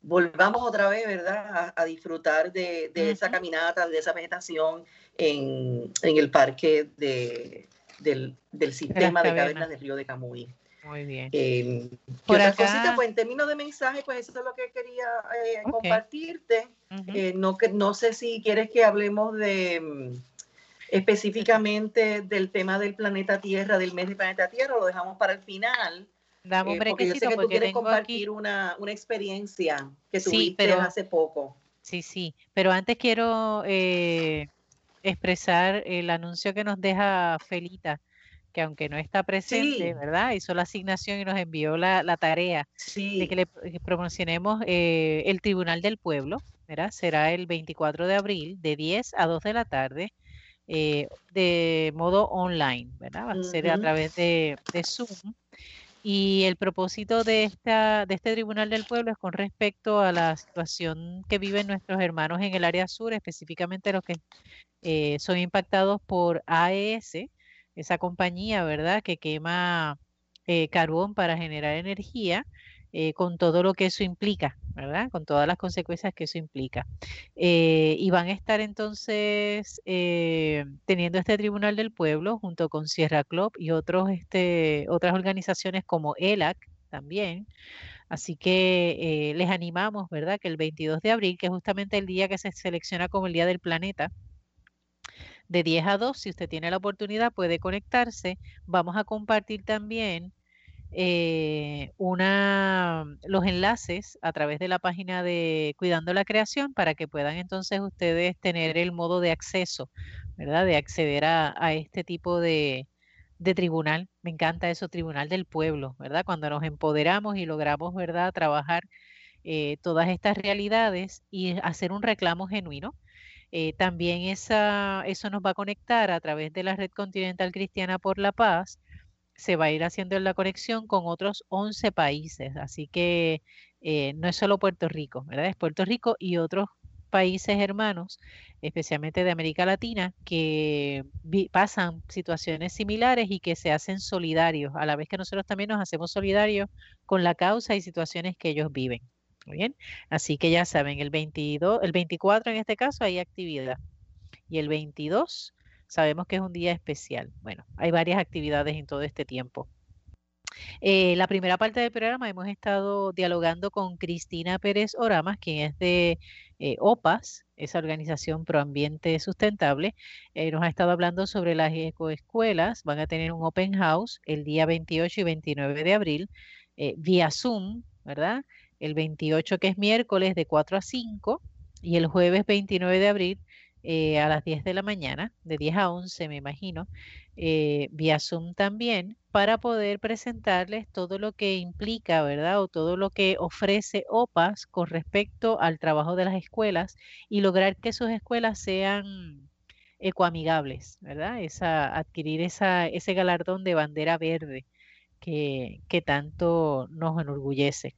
volvamos otra vez, ¿verdad?, a, disfrutar de, esa caminata, de esa vegetación en el parque de, del, sistema de, cavernas del río de Camuy. Muy bien. Eh, Por cosita, pues en términos de mensaje, pues eso es lo que quería eh, compartirte. Eh, no, que, no sé si quieres que hablemos de mm, específicamente del tema del planeta Tierra, del mes del planeta Tierra, lo dejamos para el final. Dame un porque yo sé que tú quieres compartir una, una, experiencia que tuviste hace poco. Sí, sí, pero antes quiero expresar el anuncio que nos deja Felita, que aunque no está presente, ¿verdad? Hizo la asignación y nos envió la, tarea de que le promocionemos eh, el Tribunal del Pueblo, ¿verdad? Será el 24 de abril de 10 a 2 de la tarde. Eh, de modo online, ¿verdad? Va a ser a través de, de Zoom. Y el propósito de, esta, de este Tribunal del Pueblo es con respecto a la situación que viven nuestros hermanos en el área sur, específicamente los que eh, son impactados por AES, esa compañía, ¿verdad?, que quema eh, carbón para generar energía, eh, con todo lo que eso implica, ¿verdad? Con todas las consecuencias que eso implica. y van a estar entonces teniendo este Tribunal del Pueblo junto con Sierra Club y otros, este, otras organizaciones como ELAC también. Así que les animamos, ¿verdad? Que el 22 de abril, que es justamente el día que se selecciona como el Día del Planeta, de 10 a 2, si usted tiene la oportunidad, puede conectarse. Vamos a compartir también eh, los enlaces a través de la página de Cuidando la Creación para que puedan entonces ustedes tener el modo de acceso, ¿verdad? De acceder a, este tipo de, tribunal. Me encanta eso, tribunal del pueblo, ¿verdad? Cuando nos empoderamos y logramos, ¿verdad?, trabajar eh, todas estas realidades y hacer un reclamo genuino eh, también esa, eso nos va a conectar a través de la Red Continental Cristiana por la Paz. Se va a ir haciendo la conexión con otros 11 países. Así que eh, no es solo Puerto Rico, ¿verdad? Es Puerto Rico y otros países hermanos, especialmente de América Latina, que pasan situaciones similares y que se hacen solidarios, a la vez que nosotros también nos hacemos solidarios con la causa y situaciones que ellos viven. bien, así que ya saben, el 22, el 24 en este caso hay actividad y el 22 sabemos que es un día especial. Bueno, hay varias actividades en todo este tiempo. Eh, la primera parte del programa hemos estado dialogando con Cristina Pérez Oramas, quien es de eh, OPAS, esa organización Proambiente Sustentable. Eh, nos ha estado hablando sobre las ecoescuelas. Van a tener un open house el día 28 y 29 de abril vía Zoom, ¿verdad? El 28 que es miércoles de 4 a 5 y el jueves 29 de abril a las 10 de la mañana, de 10 a 11 me imagino, vía Zoom también para poder presentarles todo lo que implica, ¿verdad? O todo lo que ofrece OPAS con respecto al trabajo de las escuelas y lograr que sus escuelas sean ecoamigables, ¿verdad? Esa, adquirir esa, ese galardón de bandera verde que, que tanto nos enorgullece.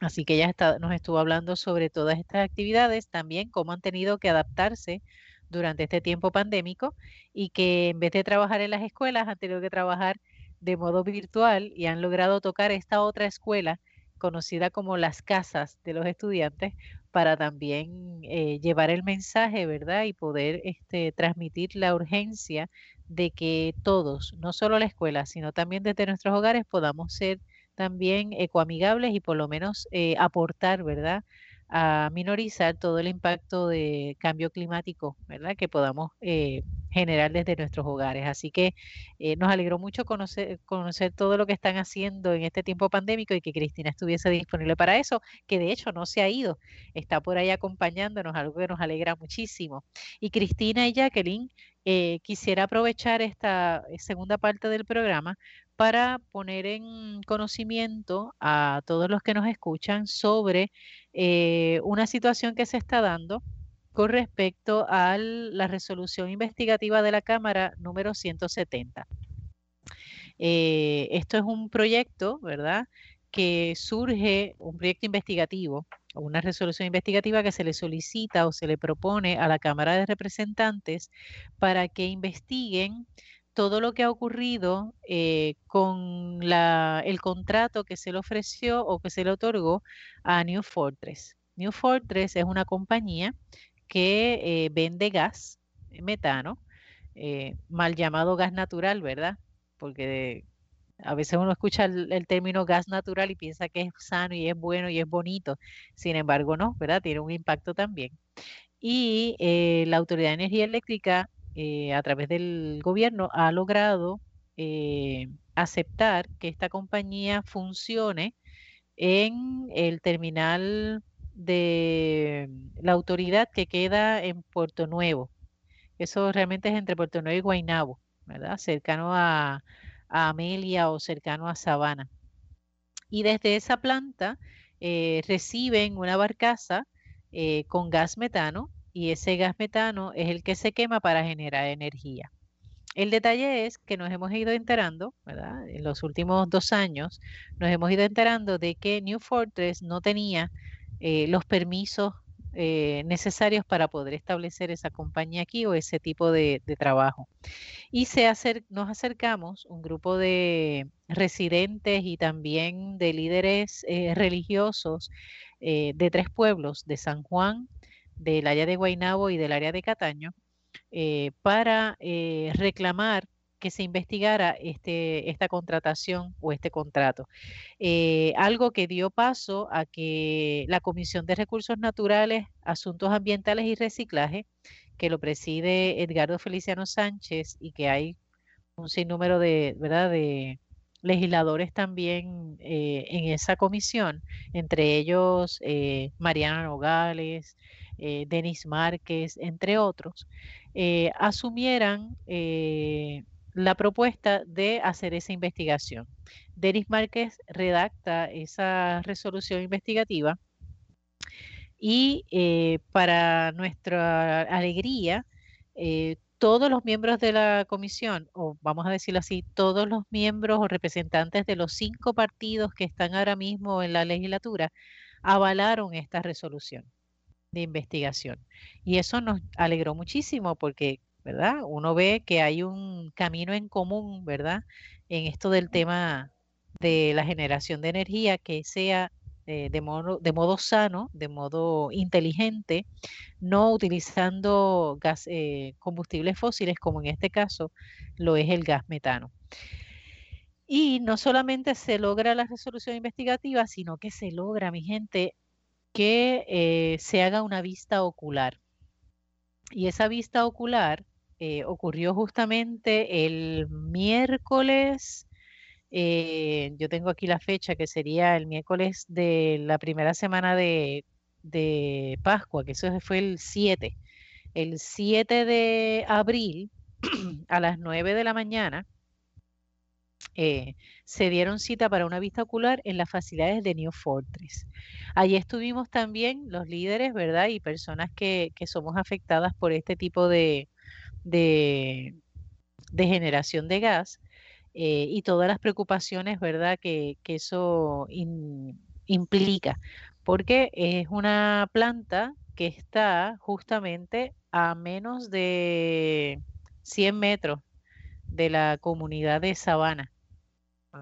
Así que ella nos estuvo hablando sobre todas estas actividades, también cómo han tenido que adaptarse durante este tiempo pandémico y que en vez de trabajar en las escuelas han tenido que trabajar de modo virtual y han logrado tocar esta otra escuela conocida como las casas de los estudiantes para también eh, llevar el mensaje, ¿verdad? Y poder este, transmitir la urgencia de que todos, no solo la escuela, sino también desde nuestros hogares, podamos ser también ecoamigables y por lo menos eh, aportar, ¿verdad? a minorizar todo el impacto de cambio climático, ¿verdad? Que podamos eh, general desde nuestros hogares. Así que eh, nos alegró mucho conocer, conocer todo lo que están haciendo en este tiempo pandémico y que Cristina estuviese disponible para eso, que de hecho no se ha ido, está por ahí acompañándonos, algo que nos alegra muchísimo. Y Cristina y Jacqueline, eh, quisiera aprovechar esta eh, segunda parte del programa para poner en conocimiento a todos los que nos escuchan sobre una situación que se está dando con respecto a la resolución investigativa de la Cámara número 170. Eh, esto es un proyecto, ¿verdad? Que surge, un proyecto investigativo, una resolución investigativa que se le solicita o se le propone a la Cámara de Representantes para que investiguen todo lo que ha ocurrido eh, con el contrato que se le ofreció o que se le otorgó a New Fortress. New Fortress es una compañía que eh, vende gas metano, eh, mal llamado gas natural, ¿verdad? Porque a veces uno escucha el, término gas natural y piensa que es sano y es bueno y es bonito. Sin embargo, no, ¿verdad? Tiene un impacto también. Y eh, la Autoridad de Energía Eléctrica, a través del gobierno, ha logrado aceptar que esta compañía funcione en el terminal de la autoridad que queda en Puerto Nuevo. Eso realmente es entre Puerto Nuevo y Guaynabo, ¿verdad? Cercano a, Amelia o cercano a Sabana. Y desde esa planta eh, reciben una barcaza eh, con gas metano y ese gas metano es el que se quema para generar energía. El detalle es que nos hemos ido enterando, ¿verdad? En los últimos dos años, nos hemos ido enterando de que New Fortress no tenía eh, los permisos eh, necesarios para poder establecer esa compañía aquí o ese tipo de, trabajo. Y se nos acercamos, un grupo de residentes y también de líderes eh, religiosos de tres pueblos, de San Juan, del área de Guaynabo y del área de Cataño, para reclamar que se investigara este, esta contratación o este contrato. Eh, algo que dio paso a que la Comisión de Recursos Naturales, Asuntos Ambientales y Reciclaje, que lo preside Edgardo Feliciano Sánchez y que hay un sinnúmero de, ¿verdad? de legisladores también eh, en esa comisión, entre ellos eh, Mariana Nogales, Denis Márquez, entre otros, asumieran la propuesta de hacer esa investigación. Denis Márquez redacta esa resolución investigativa y eh, para nuestra alegría, eh, todos los miembros de la comisión, o vamos a decirlo así, todos los miembros o representantes de los cinco partidos que están ahora mismo en la legislatura, avalaron esta resolución de investigación. Y eso nos alegró muchísimo porque, ¿verdad? Uno ve que hay un camino en común, ¿verdad? En esto del tema de la generación de energía que sea eh, de, modo, de modo sano, de modo inteligente, no utilizando gas, eh, combustibles fósiles como en este caso lo es el gas metano. Y no solamente se logra la resolución investigativa, sino que se logra, mi gente, que eh, se haga una vista ocular. Y esa vista ocular ocurrió justamente el miércoles eh, yo tengo aquí la fecha que sería el miércoles de la primera semana de, Pascua, que eso fue el 7. El 7 de abril a las 9 de la mañana eh, se dieron cita para una vista ocular en las facilidades de New Fortress. Allí estuvimos también los líderes, ¿verdad? Y personas que, somos afectadas por este tipo de, de generación de gas. Eh, y todas las preocupaciones, ¿verdad?, que, eso implica, porque es una planta que está justamente a menos de 100 metros de la comunidad de Sabana.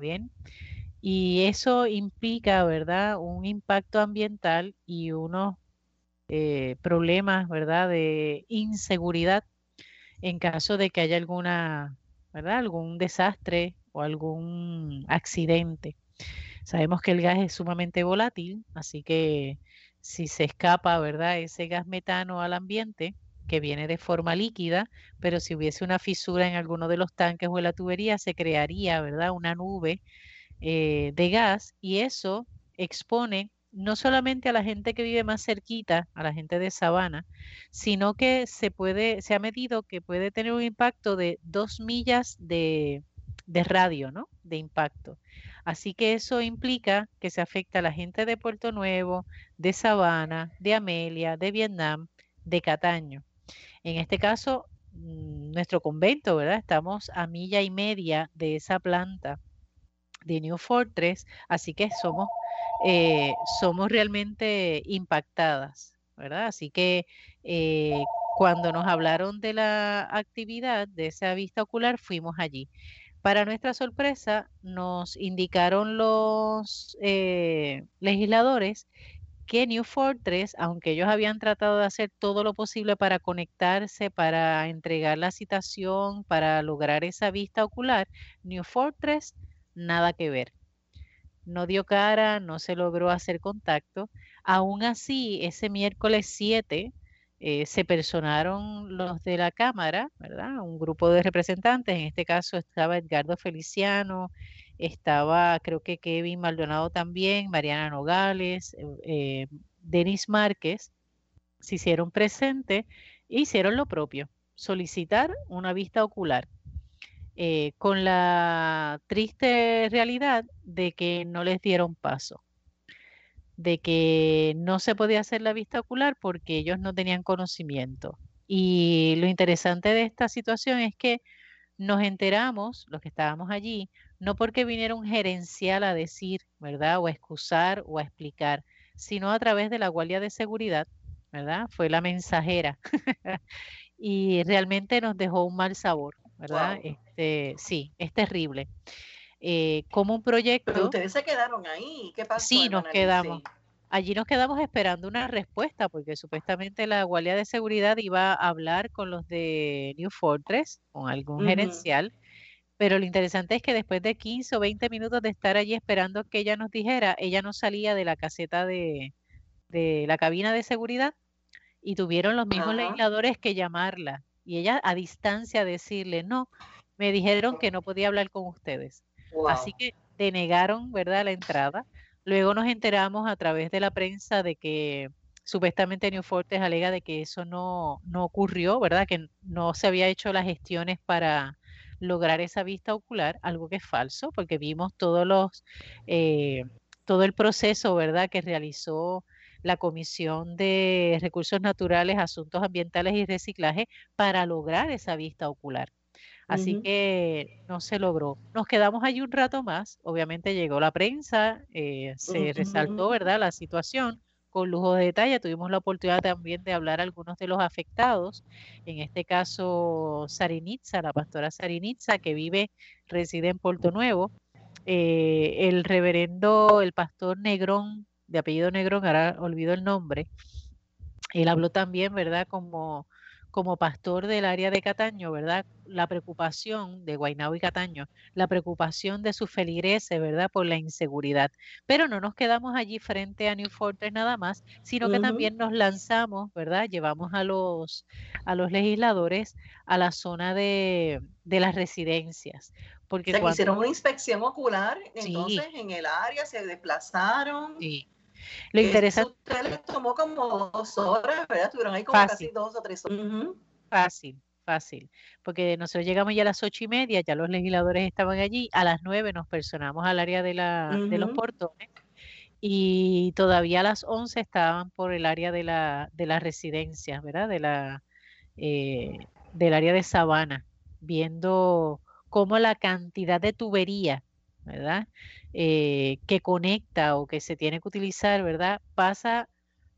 bien? Y eso implica, ¿verdad?, un impacto ambiental y unos eh, problemas, ¿verdad?, de inseguridad en caso de que haya alguna ¿verdad? Algún desastre o algún accidente. Sabemos que el gas es sumamente volátil, así que si se escapa, ¿verdad? Ese gas metano al ambiente, que viene de forma líquida, pero si hubiese una fisura en alguno de los tanques o en la tubería, se crearía, ¿verdad? Una nube eh, de gas y eso expone no solamente a la gente que vive más cerquita, a la gente de Sabana, sino que se puede, se ha medido que puede tener un impacto de dos millas de, radio, ¿no? De impacto. Así que eso implica que se afecta a la gente de Puerto Nuevo, de Sabana, de Amelia, de Vietnam, de Cataño. En este caso, mm, nuestro convento, ¿verdad? Estamos a milla y media de esa planta de New Fortress, así que somos eh, somos realmente impactadas, ¿verdad? Así que eh, cuando nos hablaron de la actividad, de esa vista ocular, fuimos allí. Para nuestra sorpresa, nos indicaron los eh, legisladores que New Fortress, aunque ellos habían tratado de hacer todo lo posible para conectarse, para entregar la citación, para lograr esa vista ocular, New Fortress, nada que ver no dio cara, no se logró hacer contacto. Aún así, ese miércoles 7 eh, se personaron los de la Cámara, ¿verdad? Un grupo de representantes, en este caso estaba Edgardo Feliciano, estaba creo que Kevin Maldonado también, Mariana Nogales, eh, eh, Denis Márquez, se hicieron presentes e hicieron lo propio, solicitar una vista ocular eh, con la triste realidad de que no les dieron paso, de que no se podía hacer la vista ocular porque ellos no tenían conocimiento. Y lo interesante de esta situación es que nos enteramos, los que estábamos allí, no porque viniera un gerencial a decir, ¿verdad? O a excusar o a explicar, sino a través de la Guardia de Seguridad, ¿verdad? Fue la mensajera. y realmente nos dejó un mal sabor, ¿verdad? Este, sí, es terrible. Eh, como un proyecto. Pero ustedes se quedaron ahí. ¿Qué pasó? Sí, nos quedamos. Allí nos quedamos esperando una respuesta porque supuestamente la Guardia de Seguridad iba a hablar con los de New Fortress, con algún gerencial, pero lo interesante es que después de 15 o 20 minutos de estar allí esperando que ella nos dijera, ella no salía de la caseta de, de la cabina de seguridad y tuvieron los mismos legisladores que llamarla y ella a distancia decirle, no, me dijeron que no podía hablar con ustedes. Así que denegaron, ¿verdad?, la entrada. Luego nos enteramos a través de la prensa de que supuestamente New Fortes alega de que eso no, no ocurrió, ¿verdad? Que no se había hecho las gestiones para lograr esa vista ocular, algo que es falso, porque vimos todos los, eh, todo el proceso, ¿verdad?, que realizó la Comisión de Recursos Naturales, Asuntos Ambientales y Reciclaje para lograr esa vista ocular. Así que no se logró. Nos quedamos allí un rato más. Obviamente llegó la prensa, eh, se resaltó, ¿verdad?, la situación con lujo de detalle. Tuvimos la oportunidad también de hablar a algunos de los afectados. En este caso, Sarinitza, la pastora Sarinitza, que vive, reside en Puerto Nuevo. Eh, el reverendo, el pastor Negrón, de apellido Negrón, ahora olvido el nombre, él habló también, ¿verdad?, como como pastor del área de Cataño, ¿verdad? La preocupación de Guaynabo y Cataño, la preocupación de sus feligreses, ¿verdad? Por la inseguridad. Pero no nos quedamos allí frente a New Fortress nada más, sino que también nos lanzamos, ¿verdad? Llevamos a los, a los legisladores a la zona de, las residencias. Porque hicieron una inspección ocular, entonces en el área se desplazaron. Sí lo interesante. Usted les tomó como dos horas, ¿verdad? Estuvieron ahí como casi dos o tres horas. Fácil, fácil. Porque nosotros llegamos ya a las ocho y media, ya los legisladores estaban allí. A las nueve nos personamos al área de, la, de los portones y todavía a las once estaban por el área de la, de las residencias, ¿verdad? De la, eh, del área de Sabana, viendo cómo la cantidad de tubería, ¿verdad? Eh, que conecta o que se tiene que utilizar, ¿verdad? Pasa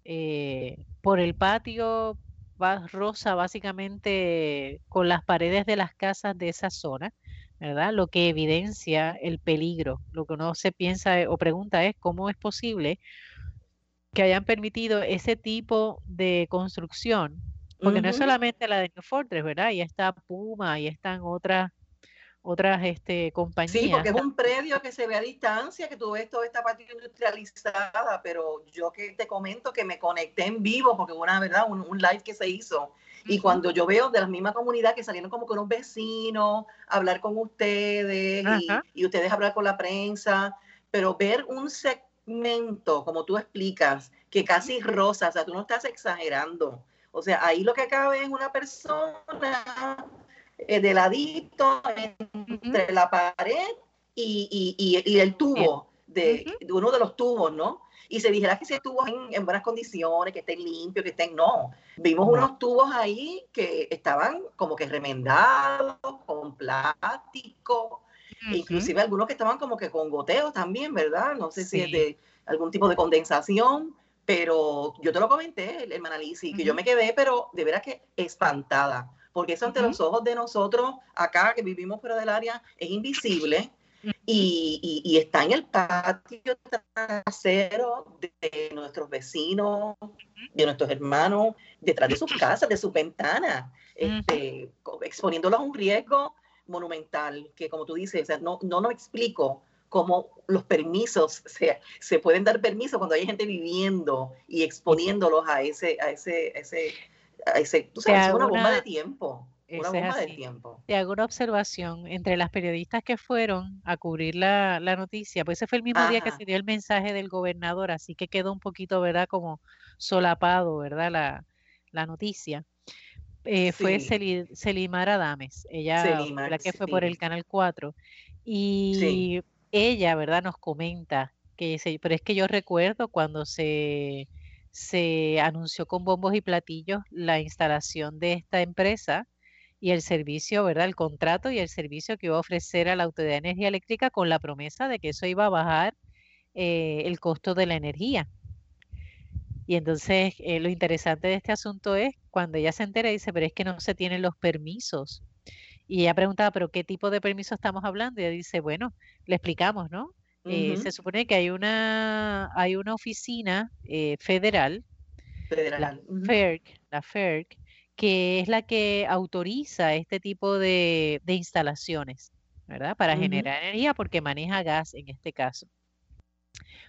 eh, por el patio, va rosa básicamente con las paredes de las casas de esa zona, ¿verdad? Lo que evidencia el peligro. Lo que uno se piensa o pregunta es cómo es posible que hayan permitido ese tipo de construcción, porque no es solamente la de New Fortress, ¿verdad? Ahí está Puma, ahí están otras otras este, compañías. Sí, porque es un predio que se ve a distancia, que tú ves toda esta parte industrializada, pero yo que te comento que me conecté en vivo, porque una verdad, un, live que se hizo. Y cuando yo veo de la misma comunidad que salieron como con unos vecinos, hablar con ustedes y, y, ustedes hablar con la prensa, pero ver un segmento, como tú explicas, que casi rosa, o sea, tú no estás exagerando. O sea, ahí lo que cabe es una persona eh, de ladito entre la pared y, y, el tubo, de, uno de los tubos, ¿no? Y se dijera que ese tubo en, en buenas condiciones, que estén limpios, que estén, no. Vimos unos tubos ahí que estaban como que remendados, con plástico, inclusive algunos que estaban como que con goteos también, ¿verdad? No sé si es de algún tipo de condensación, pero yo te lo comenté, el, el que yo me quedé, pero de veras que espantada porque eso ante los ojos de nosotros acá que vivimos fuera del área es invisible y, está en el patio trasero de nuestros vecinos, de nuestros hermanos, detrás de sus casas, de sus ventanas, este, exponiéndolos a un riesgo monumental, que como tú dices, no, no nos explico cómo los permisos, se, se pueden dar permisos cuando hay gente viviendo y exponiéndolos a ese, a ese, a ese tú sabes, es una bomba de tiempo. Una bomba de tiempo. Te hago una observación entre las periodistas que fueron a cubrir la, noticia, pues ese fue el mismo día que se dio el mensaje del gobernador, así que quedó un poquito, ¿verdad? Como solapado, ¿verdad? La, la noticia. Eh, fue Selimara Adames, ella, la que fue por el Canal 4, y ella, ¿verdad? Nos comenta que, pero es que yo recuerdo cuando se se anunció con bombos y platillos la instalación de esta empresa y el servicio, ¿verdad? El contrato y el servicio que iba a ofrecer a la Autoridad de Energía Eléctrica con la promesa de que eso iba a bajar eh, el costo de la energía. Y entonces eh, lo interesante de este asunto es cuando ella se entera y dice, pero es que no se tienen los permisos. Y ella preguntaba, pero ¿qué tipo de permiso estamos hablando? Y ella dice, bueno, le explicamos, ¿no? Eh, se supone que hay una, hay una oficina eh, federal, La, FERC, que es la que autoriza este tipo de, instalaciones, ¿verdad? Para generar energía porque maneja gas en este caso.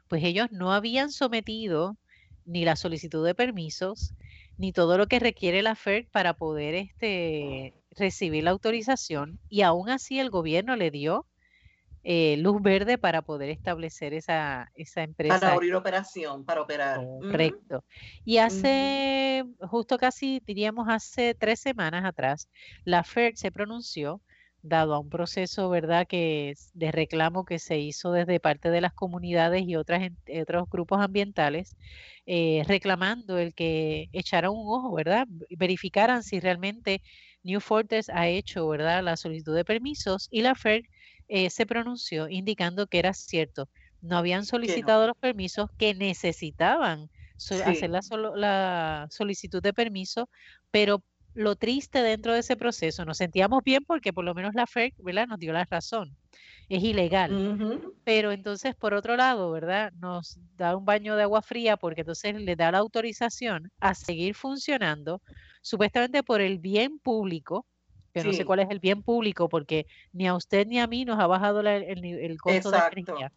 Pues ellos no habían sometido ni la solicitud de permisos, ni todo lo que requiere la FERC para poder este, recibir la autorización, y aún así el gobierno le dio eh, luz verde para poder establecer esa, esa empresa. Para abrir operación, para operar. Correcto. Y hace, justo casi diríamos hace tres semanas atrás, la FERC se pronunció dado a un proceso, ¿verdad?, que de reclamo que se hizo desde parte de las comunidades y otras, otros grupos ambientales, eh, reclamando el que echaran un ojo, ¿verdad?, verificaran si realmente New Fortress ha hecho, ¿verdad?, la solicitud de permisos y la FERC eh, se pronunció indicando que era cierto. No habían solicitado los permisos que necesitaban hacer la, la solicitud de permiso, pero lo triste dentro de ese proceso, nos sentíamos bien porque por lo menos la FERC, ¿verdad? Nos dio la razón. Es ilegal. Pero entonces, por otro lado, ¿verdad? Nos da un baño de agua fría porque entonces le da la autorización a seguir funcionando, supuestamente por el bien público, que no sé cuál es el bien público porque ni a usted ni a mí nos ha bajado el, el, costo de energía.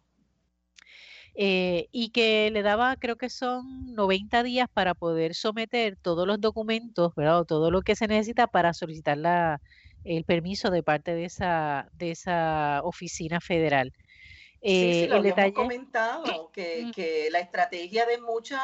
Eh, y que le daba, creo que son 90 días para poder someter todos los documentos, ¿verdad? O todo lo que se necesita para solicitar la, el permiso de parte de esa, de esa oficina federal. sí, sí, eh, lo habíamos comentado, que, que, la estrategia de muchas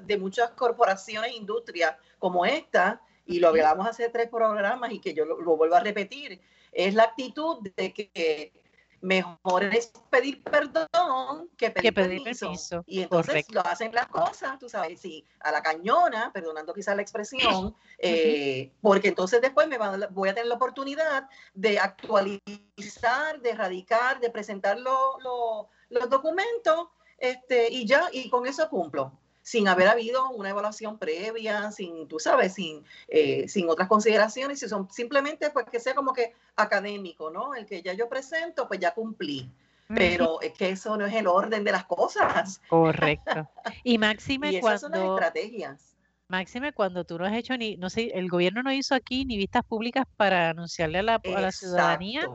de muchas corporaciones e industrias como esta, y lo hablamos hace tres programas y que yo lo, lo vuelvo a repetir, es la actitud de que mejor es pedir perdón que pedir, permiso. Y entonces lo hacen las cosas, tú sabes, sí, a la cañona, perdonando quizás la expresión, eh, porque entonces después me voy a tener la oportunidad de actualizar, de erradicar, de presentar los documentos, este, y ya, y con eso cumplo sin haber habido una evaluación previa, sin, tú sabes, sin, eh, sin otras consideraciones, si son simplemente pues que sea como que académico, ¿no? El que ya yo presento, pues ya cumplí. Pero es que eso no es el orden de las cosas. Correcto. Y máxime y cuando... Son las estrategias. Máxime cuando tú no has hecho ni, no sé, el gobierno no hizo aquí ni vistas públicas para anunciarle a la, a la ciudadanía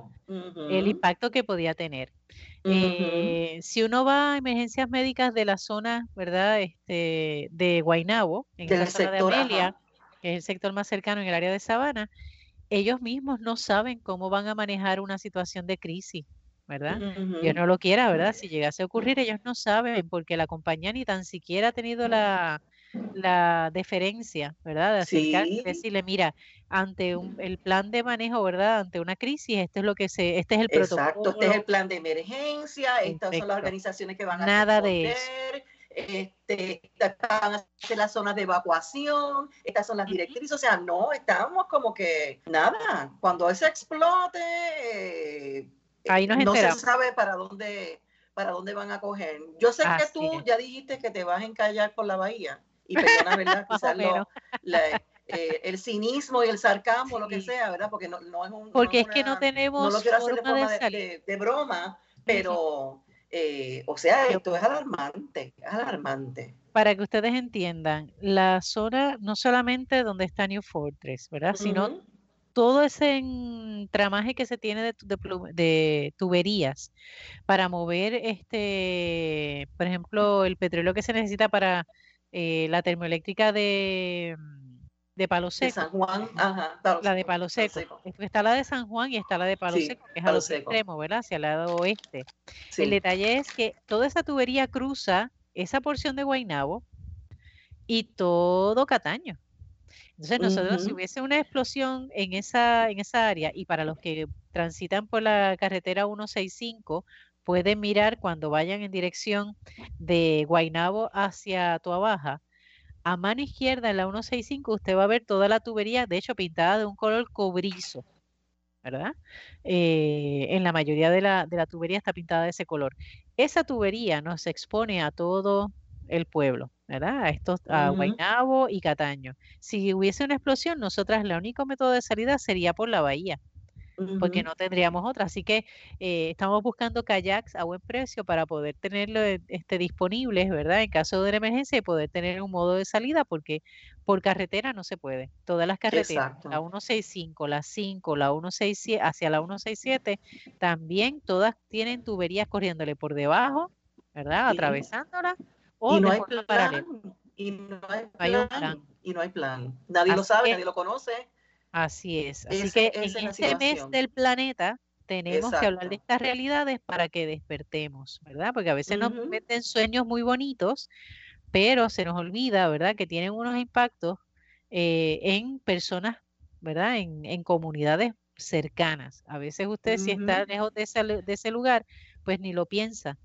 el impacto que podía tener. Eh, si uno va a emergencias médicas de la zona, ¿verdad? Este, de Guainabo, en la zona de Amelia, que es el sector más cercano en el área de Sabana, ellos mismos no saben cómo van a manejar una situación de crisis, ¿verdad? Dios no lo quiera, ¿verdad? Si llegase a ocurrir, ellos no saben porque la compañía ni tan siquiera ha tenido la, la deferencia, ¿verdad? De acercarse decirle, mira, ante un, el plan de manejo, ¿verdad? Ante una crisis, este es lo que se, este es el protocolo. Exacto, este es el plan de emergencia, estas son las organizaciones que van a Nada de eso. Este, van a ser las zonas de evacuación, estas son las directrices, o sea, no, estamos como que nada, cuando eso explote, eh, Ahí nos no se sabe para dónde para dónde van a coger. Yo sé que tú ya dijiste que te vas a encallar por la bahía y perdona, ¿verdad? Quizás eh, el cinismo y el sarcasmo, lo que sea, ¿verdad? Porque no, no es un... Porque es que no tenemos... No lo quiero hacer de forma de, broma, pero, eh, o sea, esto es alarmante, es alarmante. Para que ustedes entiendan, la zona no solamente donde está New Fortress, ¿verdad? Sino todo ese tramaje que se tiene de, de, tuberías para mover, este, por ejemplo, el petróleo que se necesita para eh, la termoeléctrica de, mm, de Palo Seco. San Juan, ajá, la de Palo Seco. Está la de San Juan y está la de Palo Seco, que es al otro extremo, ¿verdad? Hacia el lado oeste. El detalle es que toda esa tubería cruza esa porción de Guainabo y todo Cataño. Entonces nosotros si hubiese una explosión en esa, en esa área y para los que transitan por la carretera 165 pueden mirar cuando vayan en dirección de Guainabo hacia Tuabaja. A mano izquierda en la 165 usted va a ver toda la tubería, de hecho pintada de un color cobrizo, ¿verdad? Eh, en la mayoría de la, de la tubería está pintada de ese color. Esa tubería nos expone a todo el pueblo, ¿verdad? A estos, a Guainabo y Cataño. Si hubiese una explosión, nosotras, el único método de salida sería por la bahía porque no tendríamos otra. Así que eh, estamos buscando kayaks a buen precio para poder tenerlo eh, este, disponibles, ¿verdad? En caso de una emergencia y poder tener un modo de salida, porque por carretera no se puede. Todas las carreteras, la 165, la 5, la 167, hacia la 167, también todas tienen tuberías corriéndole por debajo, ¿verdad? Atravesándola. O y no hay plan. Y no hay plan. Y no hay plan. Nadie lo sabe, nadie lo conoce. Así es. Así que en este mes del planeta tenemos que hablar de estas realidades para que despertemos, ¿verdad? Porque a veces nos meten sueños muy bonitos, pero se nos olvida, ¿verdad? Que tienen unos impactos eh, en personas, ¿verdad? En, en comunidades cercanas. A veces usted si está lejos de ese, de ese lugar, pues ni lo piensa.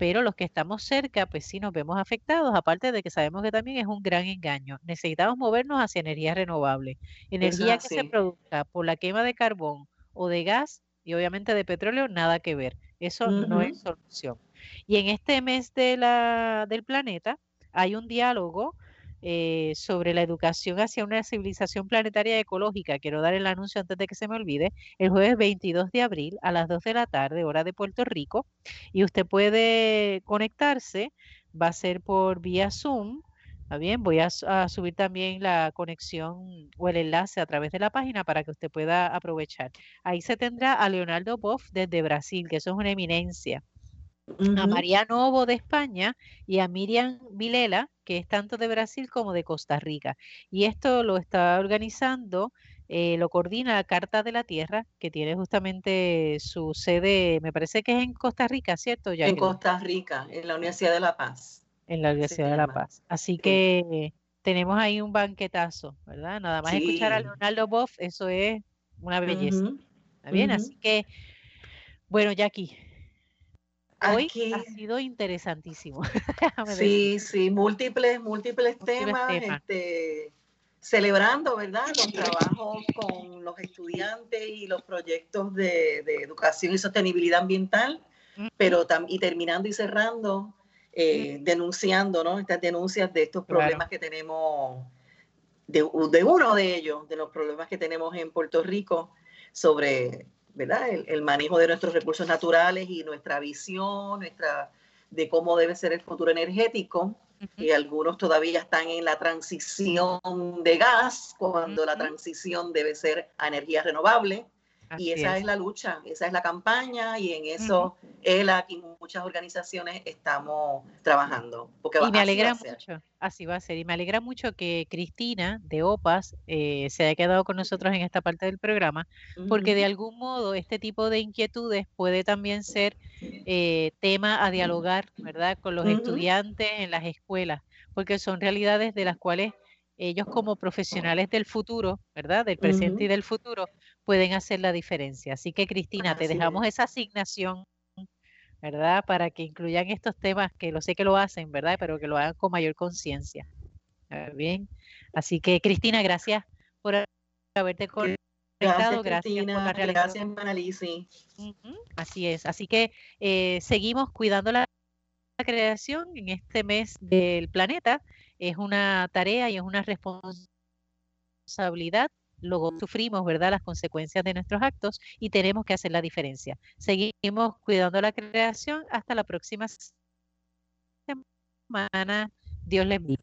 Pero los que estamos cerca, pues sí nos vemos afectados, aparte de que sabemos que también es un gran engaño. Necesitamos movernos hacia energía renovable. Energía que se produzca por la quema de carbón o de gas y obviamente de petróleo, nada que ver. Eso no es solución. Y en este mes de la, del planeta hay un diálogo eh, sobre la educación hacia una civilización planetaria ecológica. Quiero dar el anuncio antes de que se me olvide. El jueves 22 de abril a las 2 de la tarde, hora de Puerto Rico. Y usted puede conectarse. Va a ser por vía Zoom. ¿Está bien? Voy a, subir también la conexión o el enlace a través de la página para que usted pueda aprovechar. Ahí se tendrá a Leonardo Boff desde Brasil, que eso es una eminencia a María Novo de España y a Miriam Vilela, que es tanto de Brasil como de Costa Rica. Y esto lo está organizando, eh, lo coordina la Carta de la Tierra, que tiene justamente su sede, me parece que es en Costa Rica, ¿cierto? En Costa Rica, en la Universidad de La Paz. En la Universidad de La Paz. Así que tenemos ahí un banquetazo, ¿verdad? Nada más escuchar a Leonardo Boff, eso es una belleza. ¿Está bien? Así que, bueno, Jackie, Hoy ha sido interesantísimo. sí, sí, múltiples, múltiples, temas, Este, celebrando, ¿verdad? Los trabajos con los estudiantes y los proyectos de, educación y sostenibilidad ambiental, pero y terminando y cerrando, eh, denunciando, ¿no? Estas denuncias de estos problemas que tenemos, de, de uno de ellos, de los problemas que tenemos en Puerto Rico sobre el, manejo de nuestros recursos naturales y nuestra visión, nuestra de cómo debe ser el futuro energético. Y algunos todavía están en la transición de gas, cuando la transición debe ser a energía renovable y esa es. la lucha, esa es la campaña y en eso él y muchas organizaciones estamos trabajando. Porque y me alegra mucho, así va a ser, y me alegra mucho que Cristina de OPAS eh, se haya quedado con nosotros en esta parte del programa, porque de algún modo este tipo de inquietudes puede también ser eh, tema a dialogar, ¿verdad?, con los estudiantes en las escuelas, porque son realidades de las cuales ellos como profesionales del futuro, ¿verdad? Del presente y del futuro, pueden hacer la diferencia. Así que, Cristina, te dejamos esa asignación, ¿verdad? Para que incluyan estos temas, que lo sé que lo hacen, ¿verdad? Pero que lo hagan con mayor conciencia. Bien. Así que, Cristina, gracias por haberte conectado. Gracias, gracias por la realización. Gracias, Así es. Así que eh, seguimos cuidando la creación en este mes del planeta es una tarea y es una responsabilidad. Luego sufrimos, ¿verdad?, las consecuencias de nuestros actos y tenemos que hacer la diferencia. Seguimos cuidando la creación. Hasta la próxima semana. Dios les bendiga.